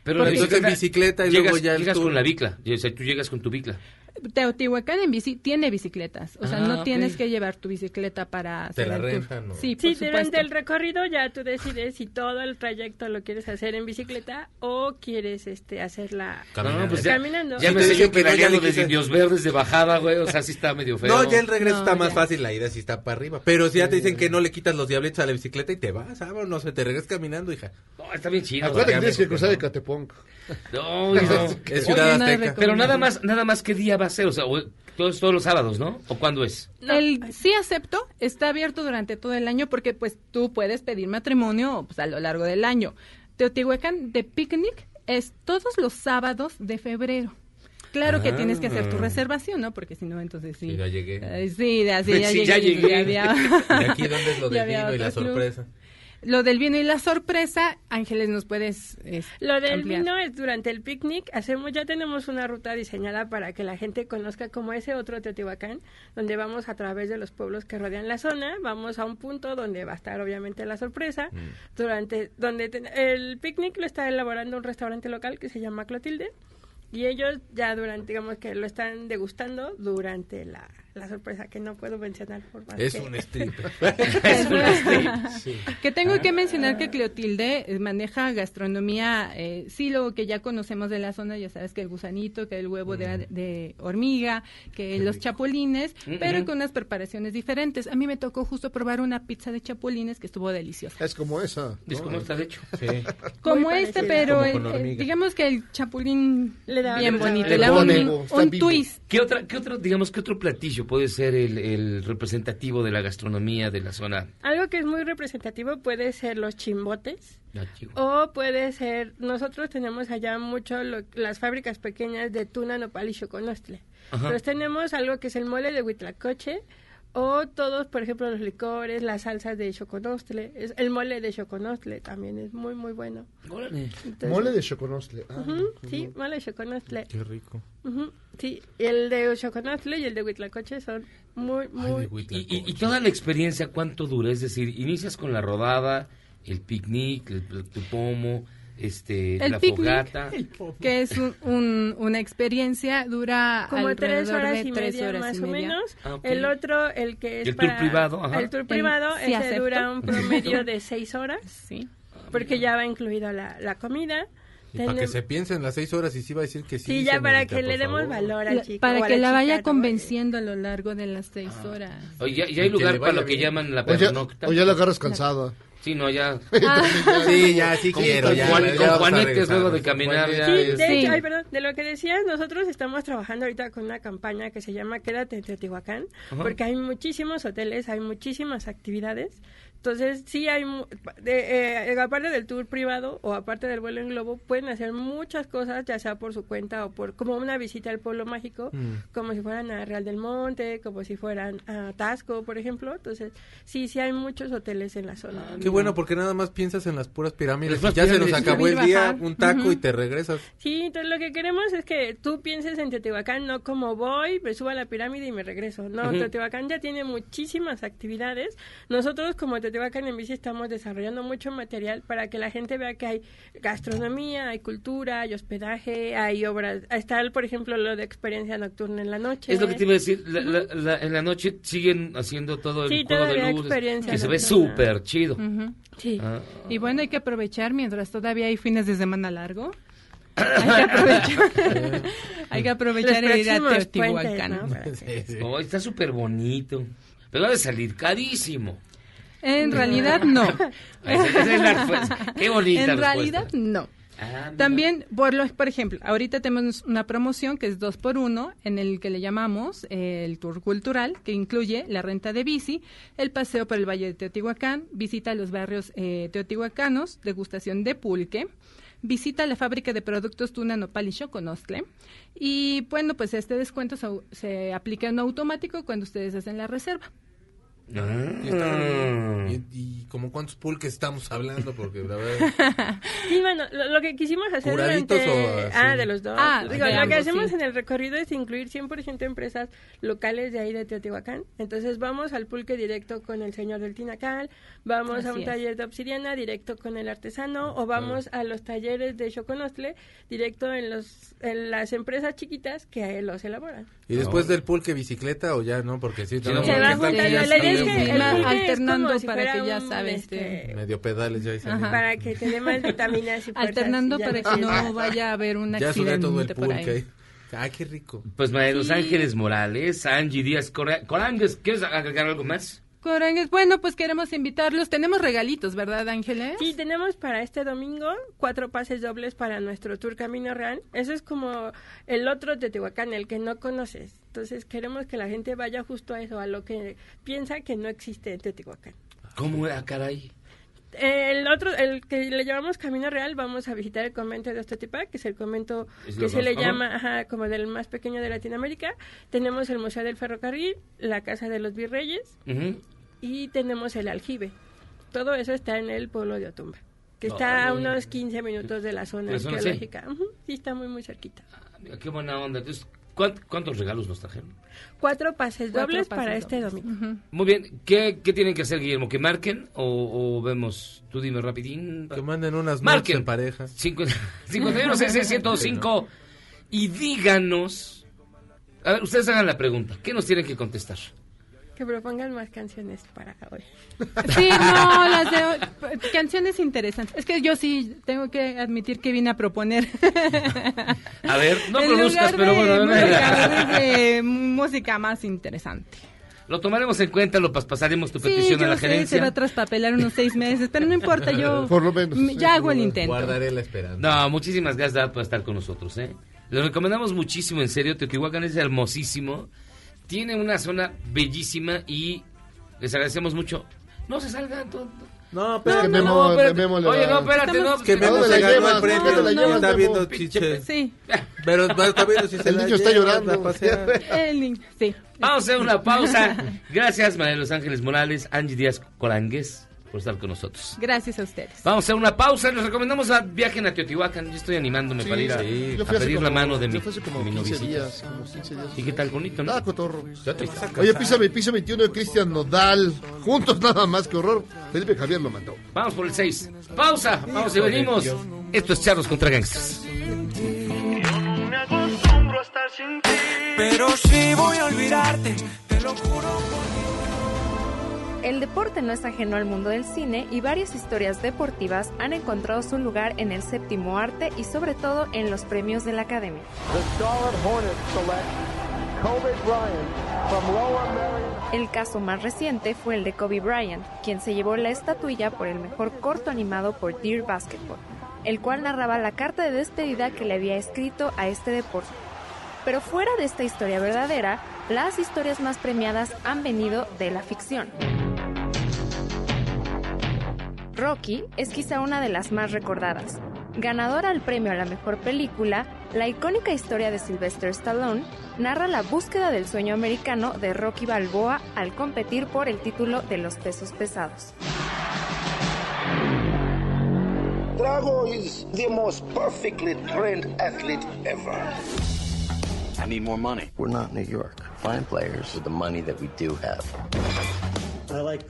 Pero Porque entonces en bicicleta y llegas, luego ya llegas tour. con la bicla. O sea, tú llegas con tu bicla. Teotihuacán en bici tiene bicicletas, o sea, Ah, no ok. tienes que llevar tu bicicleta para Te la el tour. ¿no? Sí, durante el recorrido ya tú decides si todo el trayecto lo quieres hacer en bicicleta o quieres este hacerla No, pues ya, caminando. ya me te sé yo que no, ya desde quitas- Indios Verdes de bajada, güey. O sea, sí está medio feo. No, ya el regreso No, está más ya. fácil, la ida sí está para arriba. Pero si ya te dicen que no le quitas los diablitos a la bicicleta y te vas, ah, no sé, te regresas caminando, hija. No, está bien chido. Acuérdate que tienes que cruzar el Catepunk. No, no. Es Ciudad Oye, Azteca. Pero nada más, nada más, ¿qué día va a ser? O sea, o- todos, todos los sábados, ¿no? ¿O cuándo es? El sí acepto está abierto durante todo el año porque pues tú puedes pedir matrimonio pues, a lo largo del año. Teotihuacán de picnic es todos los sábados de febrero. Claro que Ah. tienes que hacer tu reservación, ¿no? Porque si no, entonces sí. Sí, ya llegué. Sí, ya, sí, ya Sí, llegué. ya llegué. ya había- Y aquí, ¿dónde es lo vino y la sorpresa? Lo del vino y la sorpresa, Ángeles, ¿nos puedes es, Lo del ampliar? vino es durante el picnic. Hacemos, ya tenemos una ruta diseñada para que la gente conozca como ese otro Teotihuacán, donde vamos a través de los pueblos que rodean la zona. Vamos a un punto donde va a estar obviamente la sorpresa. Durante, donde ten- el picnic lo está elaborando un restaurante local que se llama Clotilde. Y ellos ya durante, digamos que lo están degustando durante la, la sorpresa que no puedo mencionar por más Es que- un stripper. Es una- Sí. Que tengo que mencionar que Cleotilde eh, maneja gastronomía, eh, sí, lo que ya conocemos de la zona, ya sabes que el gusanito, que el huevo de, de hormiga, que los chapulines, Mm, pero mm. con unas preparaciones diferentes. A mí me tocó justo probar una pizza de chapulines que estuvo deliciosa. Es como esa. Es ¿no? como está hecho. Sí. Como Muy este, pero Como el- digamos que el chapulín Le da bien bonito, le da un, un twist. ¿Qué, otra, ¿Qué otro, digamos, qué otro platillo puede ser el, el representativo de la gastronomía de la zona? Algo que es muy representativo puede ser los chimbotes. Ah. O puede ser, nosotros tenemos allá mucho lo- las fábricas pequeñas de tuna, nopal y choconostle. Entonces tenemos algo que es el mole de huitlacoche o todos, por ejemplo, los licores, las salsas de choconostle. Es, el mole de choconostle también es muy, muy bueno. Entonces- Mole de choconostle. Ah, Ujú, sí, mole de choconostle. Qué rico. Ujú, sí, y el de choconostle y el de huitlacoche son muy, muy... Ay. Y, y- y toda la experiencia, ¿cuánto dura? Es decir, inicias con la rodada, el picnic, el, tu pomo, este, El la picnic, fogata. que es un- un- una experiencia, dura como tres alrededor horas de y tres media horas más y o media. menos. Ah, ok. El otro, el que es ¿Y el tour para- privado? Ajá. El tour El privado, sí ese acepto. dura un promedio de seis horas, sí, porque ya va incluido la, la comida. Y para que se piensen las seis horas y sí va a decir que sí. Sí, ya para que le demos favor. valor al La- chico. o para que la chica, vaya ¿no? convenciendo a lo largo de las seis Ah. horas. Oye, ya, ya hay lugar para lo que bien. llaman la O ya, pernocta. o ya la agarras cansada. Sí, no, ya. Sí, ya, sí Con- quiero. con ya, Juan- ya con vamos a Juanetes luego de caminar, ya Sí, de Sí. hecho, ay, perdón, de lo que decías, nosotros estamos trabajando ahorita con una campaña que se llama Quédate en Teotihuacán, Ajá. porque hay muchísimos hoteles, hay muchísimas actividades. Entonces, sí hay, mu- de, eh, aparte del tour privado o aparte del vuelo en globo, pueden hacer muchas cosas, ya sea por su cuenta o por como una visita al pueblo mágico, Mm. como si fueran a Real del Monte, como si fueran a Tasco, por ejemplo. Entonces, sí, sí hay muchos hoteles en la zona. Qué bueno, porque nada más piensas en las puras pirámides. Las ya se nos acabó el día, un taco y te regresas. Sí, entonces lo que queremos es que tú pienses en Teotihuacán, no como voy, me subo a la pirámide y me regreso. No, Ujú. Teotihuacán ya tiene muchísimas actividades. Nosotros como Teotihuacán en bici estamos desarrollando mucho material para que la gente vea que hay gastronomía, hay cultura, hay hospedaje, hay obras. Está, por ejemplo, lo de experiencia nocturna en la noche. Es lo que te iba a decir. la- la- la- en la noche siguen haciendo todo el Sí, juego de experiencia Que se ve súper chido. Sí. Ah. Y bueno, hay que aprovechar mientras todavía hay fines de semana largo. Hay que aprovechar, hay que aprovechar e ir a Teotihuacán. puentes, ¿no? Para que- Sí, sí. Oh, está súper bonito. Pero ha de salir carísimo. En realidad no. Esa- es la respuesta. Qué bonita En respuesta. realidad no. Ah, También, por, lo, por ejemplo, ahorita tenemos una promoción que es dos por uno, en el que le llamamos eh, el tour cultural, que incluye la renta de bici, el paseo por el Valle de Teotihuacán, visita a los barrios eh, teotihuacanos, degustación de pulque, visita la fábrica de productos Tuna Nopal y Xoconostle. Y bueno, pues este descuento se, se aplica en automático cuando ustedes hacen la reserva. Y, está- y- y como cuántos pulques estamos hablando, porque la verdad... Sí, bueno, lo, lo que quisimos hacer ¿Curaditos durante- o? Ah, de los dos. Ah, Digo, lo que hacemos sí. en el recorrido es incluir 100% empresas locales de ahí de Teotihuacán. Entonces vamos al pulque directo con el señor del Tinacal, vamos a Así un es. taller de obsidiana directo con el artesano o vamos a los talleres de Xoconostle directo en, los, en las empresas chiquitas que los elaboran. ¿Y después del pulque bicicleta o ya no? Porque sí, no, Se va juntando. ya La idea que el alternando si para fuera que ya un, sabes, este, Medio pedales ya para que te dé más vitaminas y Alternando y ya para que no vaya a haber un Ya subió todo el accidente por ahí. ahí. Ay, qué rico. Pues María de Los Sí. Ángeles Morales, Angie Díaz Cora- Corangues, ¿quieres agregar algo más? Corangues, bueno, pues queremos invitarlos. Tenemos regalitos, ¿verdad, Ángeles? Sí, tenemos para este domingo cuatro pases dobles para nuestro tour Camino Real. Eso es como el otro Teotihuacán, el que no conoces. Entonces queremos que la gente vaya justo a eso, a lo que piensa que no existe en Teotihuacán. ¿Cómo era, caray? El otro, el que le llamamos Camino Real, vamos a visitar el convento de Ostotipac, que es el convento Es que se le llama ajá, como del más pequeño de Latinoamérica. Tenemos el Museo del Ferrocarril, la Casa de los Virreyes y tenemos el aljibe. Todo eso está en el pueblo de Otumba, que está a unos 15 minutos de la zona ¿De la zona, sí? arqueológica. Está muy, muy cerquita. Mira, qué buena onda. Entonces, ¿cuán- ¿cuántos regalos nos trajeron? Cuatro pases Cuatro dobles pases para este domingo. Muy bien, ¿qué, qué tienen que hacer, Guillermo? ¿Que marquen o, o vemos? Tú dime rapidín. Que manden unas Marquen. en pareja. 51 105 y díganos. A ver, ustedes hagan la pregunta. ¿Qué nos tienen que contestar? Que propongan más canciones para hoy. Sí, no, las de hoy- canciones interesantes. Es que yo sí tengo que admitir que vine a proponer. A ver, no En produzcas, lugar pero bueno. música, de música más interesante. Lo tomaremos en cuenta, lo pas- pasaremos tu Sí, petición yo a la sé, se gerencia. va a traspapelar unos seis meses, pero no importa, yo Por lo menos. ya hago el intento. Guardaré la esperanza. No, muchísimas gracias Dad, por estar con nosotros. ¿eh? Les recomendamos muchísimo, en serio. Teotihuacán es hermosísimo. Tiene una zona bellísima y les agradecemos mucho. No se salgan. to- No, Es pero que no, Memo, no, espérate. Memo le Oye, no, espérate, no. que Memo ¿Dónde se la ganó el premio ¿Dónde la y llevas, está viendo chiche. Sí, Pero está viendo si se El niño está llorando. el niño, sí. Vamos a hacer una pausa. Gracias, María de Los Ángeles Morales, Angie Díaz Corangues, por estar con nosotros. Gracias a ustedes. Vamos a hacer una pausa. Les recomendamos a viajen a Teotihuacán. Yo estoy animándome para ir a, Sí, a pedir como- la mano de mi, yo fui hace como de mi 15 noviecita. días, como 15 días. ¿Y qué tal? Bonito, ¿no? Ah, cotorro. Ya te- Oye, písame, piso 21 de Cristian Nodal. Juntos nada más, que horror. Felipe Javier lo mandó. Vamos por el 6. Pausa. Vamos y venimos. Esto es Charlos contra Gangsters. Me acostumbro a estar sin ti. Pero si voy a olvidarte, te lo juro. El deporte no es ajeno al mundo del cine y varias historias deportivas han encontrado su lugar en el séptimo arte y sobre todo en los premios de la Academia. El caso más reciente fue el de Kobe Bryant, quien se llevó la estatuilla por el mejor corto animado por Dear Basketball, el cual narraba la carta de despedida que le había escrito a este deporte. Pero fuera de esta historia verdadera, las historias más premiadas han venido de la ficción. Rocky es quizá una de las más recordadas. Ganadora al premio a la mejor película, la icónica historia de Sylvester Stallone narra la búsqueda del sueño americano de Rocky Balboa al competir por el título de los pesos pesados. Drago is the most perfectly trained athlete ever. I need more money. We're not New York. Find players with the money that we do have.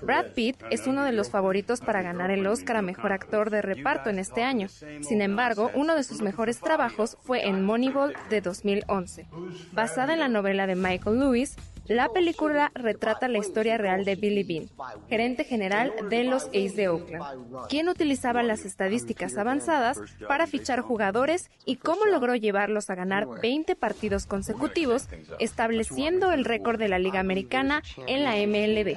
Brad Pitt es uno de los favoritos para ganar el Oscar a Mejor Actor de Reparto en este año. Sin embargo, uno de sus mejores trabajos fue en Moneyball de 2011. Basada en la novela de Michael Lewis, la película retrata la historia real de Billy Bean, gerente general de los A's de Oakland, quien utilizaba las estadísticas avanzadas para fichar jugadores y cómo logró llevarlos a ganar 20 partidos consecutivos, estableciendo el récord de la Liga Americana en la MLB.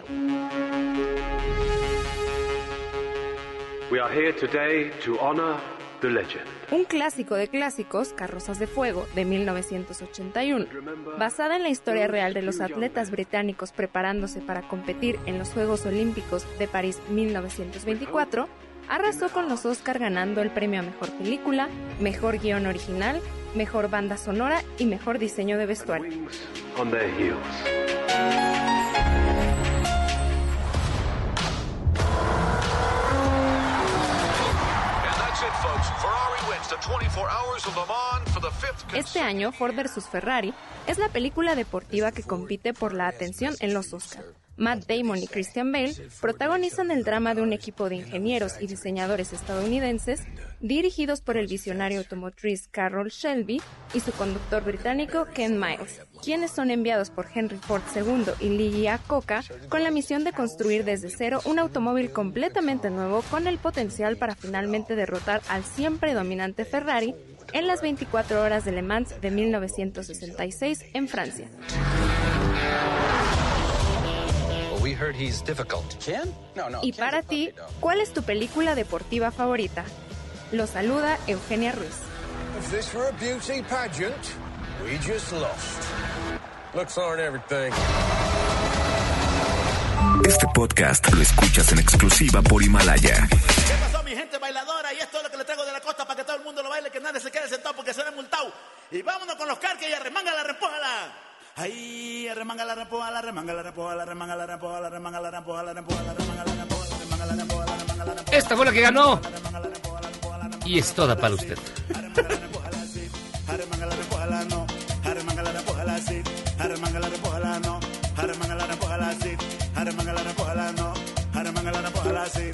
The legend. Un clásico de clásicos, Carrozas de Fuego, de 1981, basada en la historia real de los atletas británicos preparándose para competir en los Juegos Olímpicos de París 1924, arrasó con los Oscar ganando el premio a Mejor Película, Mejor Guión Original, Mejor Banda Sonora y Mejor Diseño de Vestuario. Este año, Ford vs. Ferrari es la película deportiva que compite por la atención en los Oscar. Matt Damon y Christian Bale protagonizan el drama de un equipo de ingenieros y diseñadores estadounidenses dirigidos por el visionario automotriz Carroll Shelby y su conductor británico Ken Miles, quienes son enviados por Henry Ford II y Lee Iacocca con la misión de construir desde cero un automóvil completamente nuevo con el potencial para finalmente derrotar al siempre dominante Ferrari en las 24 horas de Le Mans de 1966 en Francia. Y para ti, ¿cuál es tu película deportiva favorita? Lo saluda Eugenia Ruiz. If this were a beauty pageant, we just lost. Looks aren't everything. Este podcast lo escuchas en exclusiva por Himalaya. ¿Qué pasó, mi gente bailadora? Y esto es lo que le traigo de la costa para que todo el mundo lo baile, que nadie se quede sentado porque se ve multado. Y vámonos con los carques y. Ahí, arremángala, repójala, repójala, arremángala, repójala, arremángala, repójala, repójala, arremángala, repójala, arremángala, repójala, arremángala, repójala. Esta fue la que ganó. Y es toda para usted. Arremángala, repójala, no. Arremángala, repójala, sí. Arremángala, repójala, no. Arremángala, repójala, sí. Arremángala, repójala, no. Arremángala, repójala, sí.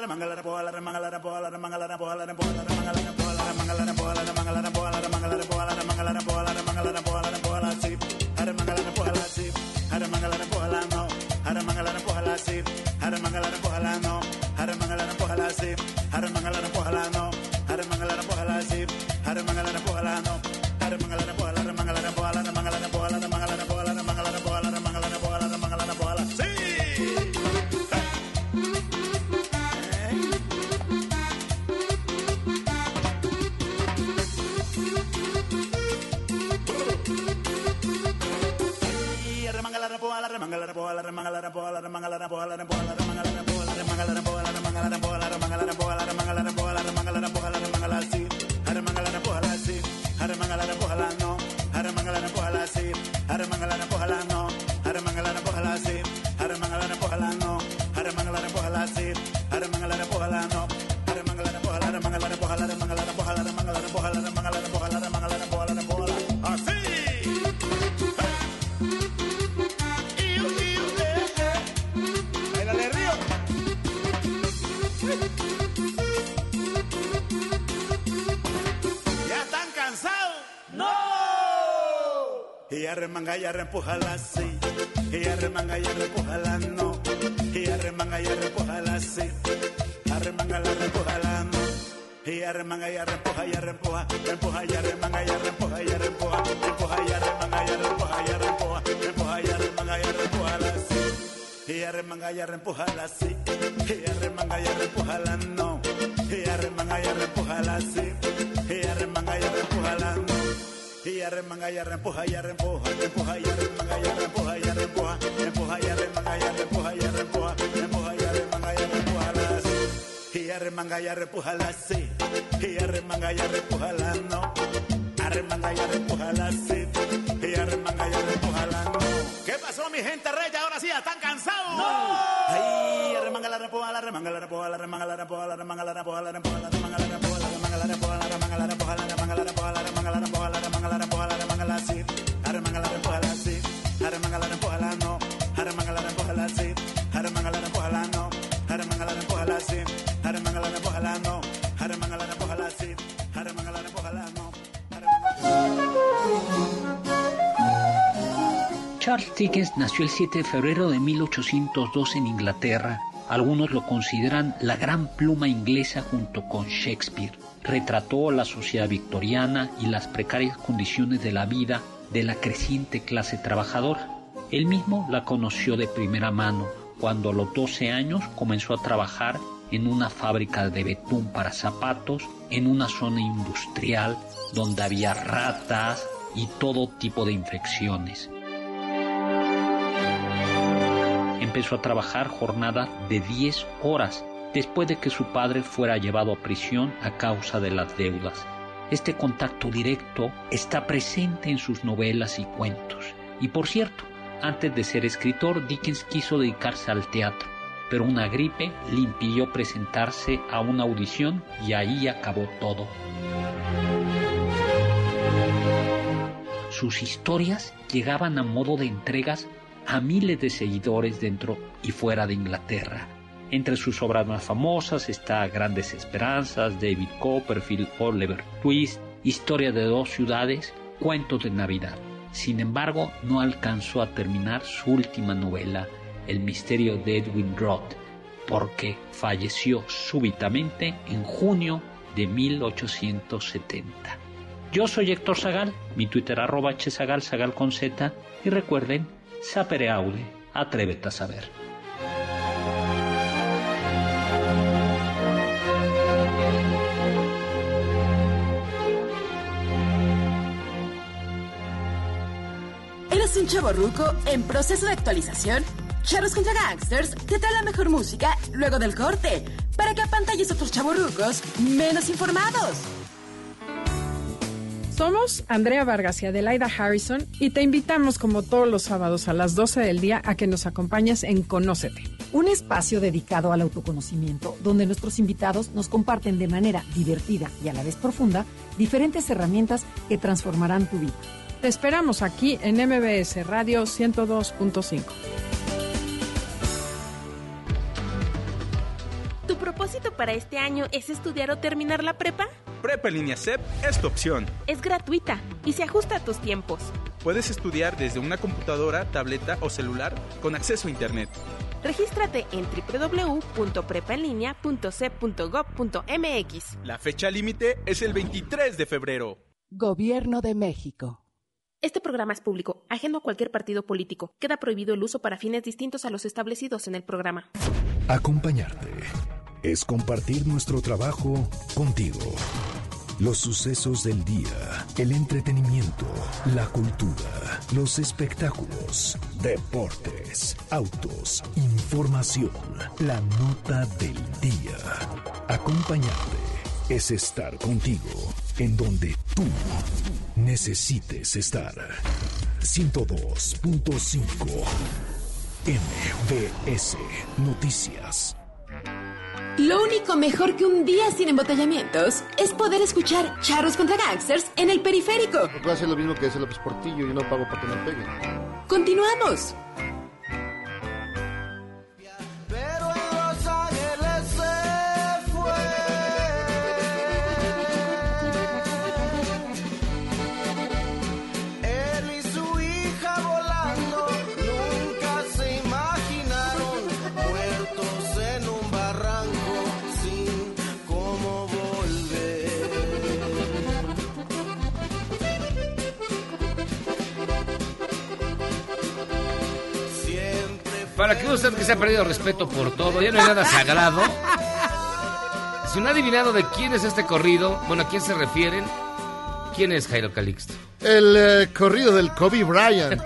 Arremángala, repójala, arremángala, repójala, arremángala, repójala, Arremángala, repójala, no. Arremángala, repójala, sí. Arremángala, Y arremanga y arrempújala sí. Y arremanga y arrempújala no. Y arremanga y arrempújala sí. Arremanga la arrempújala no. Y arremanga y arrempuja y arrempuja. Empuja y arremanga y arrempuja y arrempuja. Empuja y arremanga y arrempuja y arrempuja. Empuja y arremanga y arrempújala sí. Y arremanga y arrempújala sí. Y arremanga y arrempújala no. Y arremanga y arrempújala sí. Y arremanga y arrempújala no. Y arremanga y arrempuja y arrempuja. Empuja y arremanga y arrempuja y arrempuja. Empuja y arremanga y arrempuja y arrempuja. Empuja y arremanga y arrempújala sí. Y arremanga y arrempújala sí. Y arremanga y arrempújala no. Arremanga y arrempújala sí. Y arremanga y arrempújala no. ¿Qué pasó, mi gente reya? Ahora sí, ¿ya ¿están cansados? ¡No! Ahí, arremanga la repoja, la remanga la repoja, la remanga la repoja, la remanga la repoja, la la remanga la repoja, la remanga la repoja, la remanga la repoja, la remanga la repoja, la remanga la repoja, la remanga la repoja, Charles Dickens nació el 7 de febrero de 1802 en Inglaterra. Algunos lo consideran la gran pluma inglesa junto con Shakespeare. Retrató la sociedad victoriana y las precarias condiciones de la vida de la creciente clase trabajadora. Él mismo la conoció de primera mano cuando a los 12 años comenzó a trabajar en una fábrica de betún para zapatos en una zona industrial donde había ratas y todo tipo de infecciones. Empezó a trabajar jornadas de 10 horas después de que su padre fuera llevado a prisión a causa de las deudas. Este contacto directo está presente en sus novelas y cuentos. Y por cierto, antes de ser escritor, Dickens quiso dedicarse al teatro, pero una gripe le impidió presentarse a una audición y ahí acabó todo. Sus historias llegaban a modo de entregas a miles de seguidores dentro y fuera de Inglaterra. Entre sus obras más famosas está Grandes Esperanzas, David Copperfield, Oliver Twist, Historia de dos ciudades, Cuentos de Navidad. Sin embargo, no alcanzó a terminar su última novela, El misterio de Edwin Roth, porque falleció súbitamente en junio de 1870. Yo soy Héctor Zagal, mi Twitter arroba hzagal, zagal con z, y recuerden, sapere aude, atrévete a saber. Un chavo ruco en proceso de actualización? Charros contra Gangsters te trae la mejor música luego del corte para que apantalles a otros chavorrucos menos informados. Somos Andrea Vargas y Adelaida Harrison y te invitamos como todos los sábados a las 12 del día a que nos acompañes en Conócete. Un espacio dedicado al autoconocimiento donde nuestros invitados nos comparten de manera divertida y a la vez profunda diferentes herramientas que transformarán tu vida. Te esperamos aquí en MBS Radio 102.5. ¿Tu propósito para este año es estudiar o terminar la prepa? Prepa en línea CEP es tu opción. Es gratuita y se ajusta a tus tiempos. Puedes estudiar desde una computadora, tableta o celular con acceso a Internet. Regístrate en www.prepaenlinea.cep.gov.mx. La fecha límite es el 23 de febrero. Gobierno de México. Este programa es público, ajeno a cualquier partido político. Queda prohibido el uso para fines distintos a los establecidos en el programa. Acompañarte es compartir nuestro trabajo contigo. Los sucesos del día, el entretenimiento, la cultura, los espectáculos, deportes, autos, información, la nota del día. Acompañarte es estar contigo en donde tú necesites estar. 102.5 MBS Noticias. Lo único mejor que un día sin embotellamientos es poder escuchar Charros contra Gangsters en el periférico. Puedo hacer lo mismo que hace López Portillo y no pago para que me peguen. Continuamos. Para que usted que se ha perdido respeto por todo, ya no hay nada sagrado. Si no ha adivinado de quién es este corrido, bueno, ¿a quién se refieren? ¿Quién es Jairo Calixto? El eh, corrido del Kobe Bryant.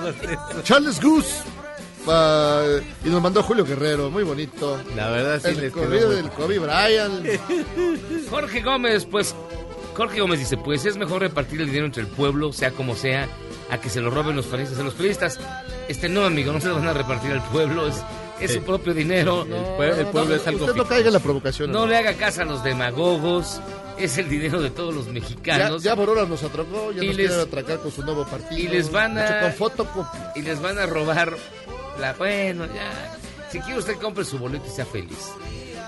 Charles Goose. Y nos mandó Julio Guerrero, muy bonito. La verdad sí El les corrido del Kobe Bryant. Jorge Gómez, pues Jorge Gómez dice, pues es mejor repartir el dinero entre el pueblo, sea como sea, a que se lo roben los panistas a los periodistas. Este no, amigo, no se lo van a repartir al pueblo, es, es su propio dinero. Usted no caiga en la provocación. No le haga caso a los demagogos, es el dinero de todos los Ya, mexicanos. ya Borora nos atracó, ya Y nos les- quiere atracar con su nuevo partido. y les van a- Con fotocopy. y les van a robar la... Bueno, ya. Si quiere usted compre su boleto y sea feliz.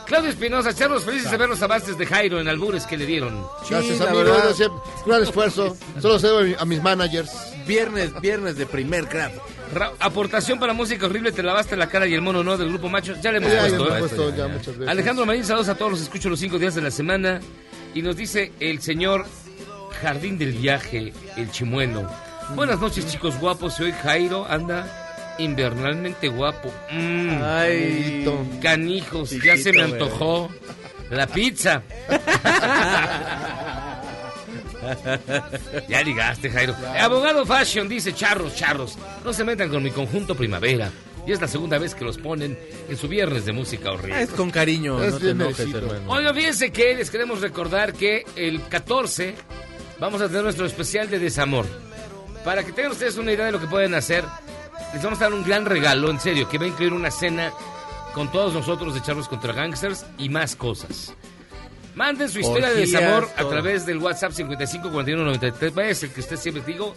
Claudio Espinosa, Charlos, felices de ver los avances de Jairo en albures que le dieron. Gracias, la amigos. verdad. gracias. Gran esfuerzo. Solo se debe a mis managers. Viernes, viernes de primer grado. Ra- aportación para música horrible, te lavaste la cara y el mono no del grupo macho. Ya le hemos Ya, ya puesto, lo he ¿eh? puesto ya muchas veces. Alejandro Marín, saludos a todos los escucho los cinco días de la semana. Y nos dice el señor Jardín del Viaje, el chimuelo. Buenas noches, chicos guapos. Soy Jairo, anda invernalmente guapo. Mm. Ay, Canijos, ya se me antojó la pizza. ya ligaste, Jairo. Abogado Fashion dice, charros, charros, no se metan con mi conjunto primavera. Y es la segunda vez que los ponen en su viernes de música Ah, horrible. es con cariño, Es no te enojes, hermano. Oigan, fíjense que les queremos recordar que el 14 vamos a tener nuestro especial de desamor. Para que tengan ustedes una idea de lo que pueden hacer, les vamos a dar un gran regalo, en serio, que va a incluir una cena con todos nosotros de Charlos contra Gangsters y más cosas. Manden su historia de desamor a través del WhatsApp 55 41 93 es el que usted siempre digo.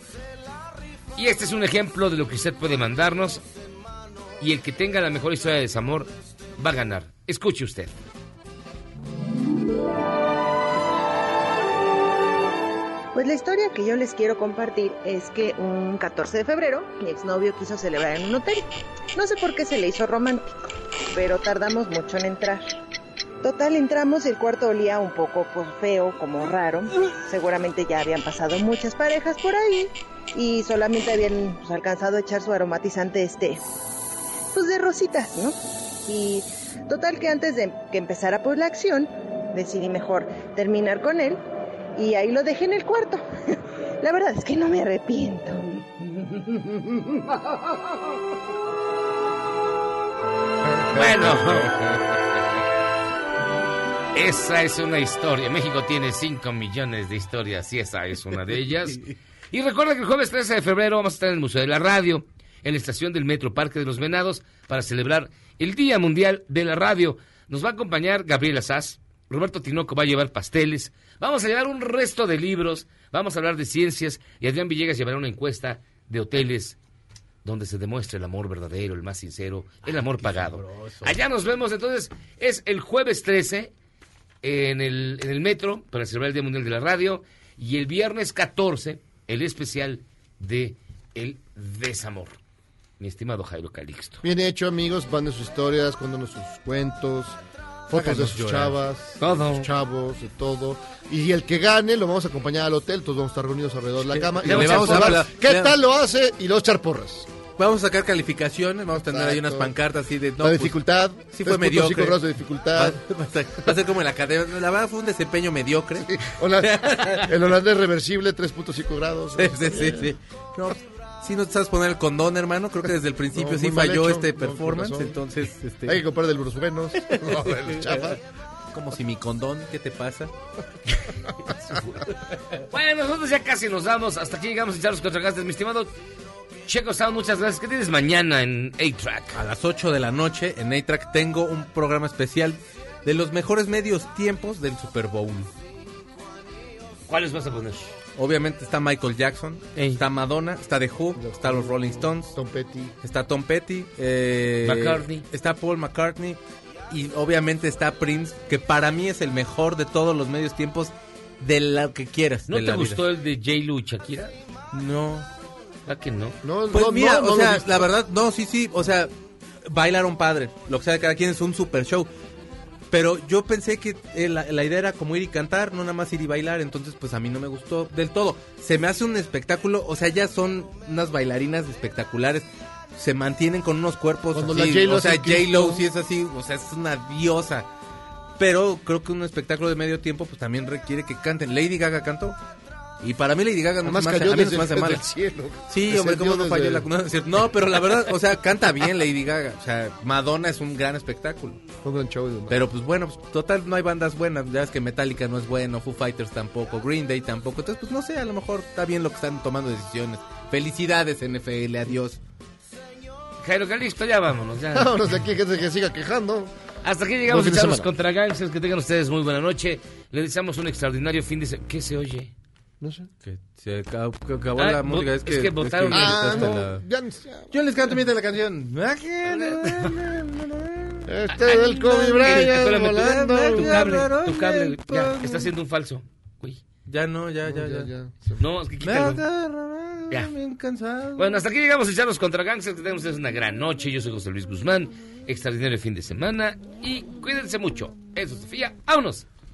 Y este es un ejemplo de lo que usted puede mandarnos. Y el que tenga la mejor historia de desamor va a ganar. Escuche usted. Pues la historia que yo les quiero compartir es que un 14 de febrero mi exnovio quiso celebrar en un hotel. No sé por qué se le hizo romántico, pero tardamos mucho en entrar. Total, entramos y el cuarto olía un poco pues, feo, como raro. Seguramente ya habían pasado muchas parejas por ahí y solamente habían pues, alcanzado a echar su aromatizante este, pues de rositas, ¿no? Y total que antes de que empezara pues la acción, decidí mejor terminar con él y ahí lo dejé en el cuarto. La verdad es que no me arrepiento. Bueno. Esa es una historia. México tiene 5 millones de historias y esa es una de ellas. Y recuerda que el jueves 13 de febrero vamos a estar en el Museo de la Radio, en la estación del Metro Parque de los Venados, para celebrar el Día Mundial de la Radio. Nos va a acompañar Gabriela Sass, Roberto Tinoco va a llevar pasteles, vamos a llevar un resto de libros, vamos a hablar de ciencias y Adrián Villegas llevará una encuesta de hoteles donde se demuestra el amor verdadero, el más sincero, el amor pagado. Allá nos vemos, entonces, es el jueves 13 en el, en el metro para celebrar el Día Mundial de la Radio y el viernes 14 el especial de El Desamor. Mi estimado Jairo Calixto. Bien hecho, amigos. Manden sus historias, cuéntanos sus cuentos, fotos de sus llorar. chavas, Todo. de sus chavos, de todo. Y el que gane lo vamos a acompañar al hotel. Todos vamos a estar reunidos alrededor de la cama. Y Le vamos a vamos a hablar ¿Qué le- tal lo hace? Y luego echar porras. Vamos a sacar calificaciones, vamos a tener ahí unas pancartas así de... no, la pues, dificultad. Sí fue 3.5 mediocre. grados de dificultad. Va, va a ser- va a ser como en la academia. La verdad fue un desempeño mediocre. Hola, el holandés reversible, 3.5 grados. Sí, sí, sí. sí. No, si no te sabes poner el condón, hermano, creo que desde el principio No, sí falló hecho. este performance, entonces... Este, Hay que comprar del. No, del chafa. Como si mi condón, ¿qué te pasa? Bueno, nosotros ya casi nos damos. Hasta aquí llegamos a echar los contragastes. Mi estimado Checo Sound, muchas gracias. ¿Qué tienes mañana en A-Track? A las 8 de la noche en A-Track tengo un programa especial de los mejores medios tiempos del Super Bowl. ¿Cuáles vas a poner? Obviamente está Michael Jackson, está Madonna, está The Who, está los Rolling Stones, Tom Petty. está Tom Petty, eh, McCartney. está Paul McCartney y obviamente está Prince, que para mí es el mejor de todos los medios tiempos de lo que quieras. ¿No de te la vida. gustó el de J-Lo y Shakira? No. ¿A que no? No, Pues no, mira, no, o sea, la verdad, no, sí, sí, o sea, bailaron padre, lo que sea de cada quien es un super show. Pero yo pensé que eh, la, la idea era como ir y cantar, no nada más ir y bailar, entonces pues a mí no me gustó del todo. Se me hace un espectáculo, o sea, ya son unas bailarinas espectaculares, se mantienen con unos cuerpos Cuando así, la o sea, J-Lo sí es así, o sea, es una diosa. Pero creo que un espectáculo de medio tiempo pues también requiere que canten. Lady Gaga cantó. Y para mí Lady Gaga no hace, cayó a mí no desde, hace desde mala. el cielo. Sí, hombre, ¿cómo no falló la cierto. No, pero la verdad, o sea, canta bien Lady Gaga. O sea, Madonna es un gran espectáculo. Un gran show. de- Pero pues bueno, pues, total, no hay bandas buenas. Ya es que Metallica no es bueno, Foo Fighters tampoco, Green Day tampoco. Entonces, pues no sé, a lo mejor está bien lo que están tomando decisiones. Felicidades, NFL, adiós. Jairo Calixto, ya vámonos. Ya. Vámonos de aquí, gente que siga quejando. Hasta aquí llegamos de semana. contra gangsters. Que tengan ustedes muy buena noche. Les deseamos un extraordinario fin de semana. ¿Qué se oye? No sé. Que se acabó, que acabó Ah, la música. Es es que, votaron- es que Ah, no. la- Ya, ya. Yo les canto mientras la canción. Este del Kobe Bryant volando. Tu cable, tu cable, ya, está haciendo un falso. Uy. Ya no, ya, ya, ya. No, es que Me quítalo. Ya. bien cansado. Bueno, hasta aquí llegamos a echarnos contra gangsters. Que ustedes una gran noche. Yo soy José Luis Guzmán. Extraordinario fin de semana. Y cuídense mucho. Eso, Sofía. ¡Vámonos!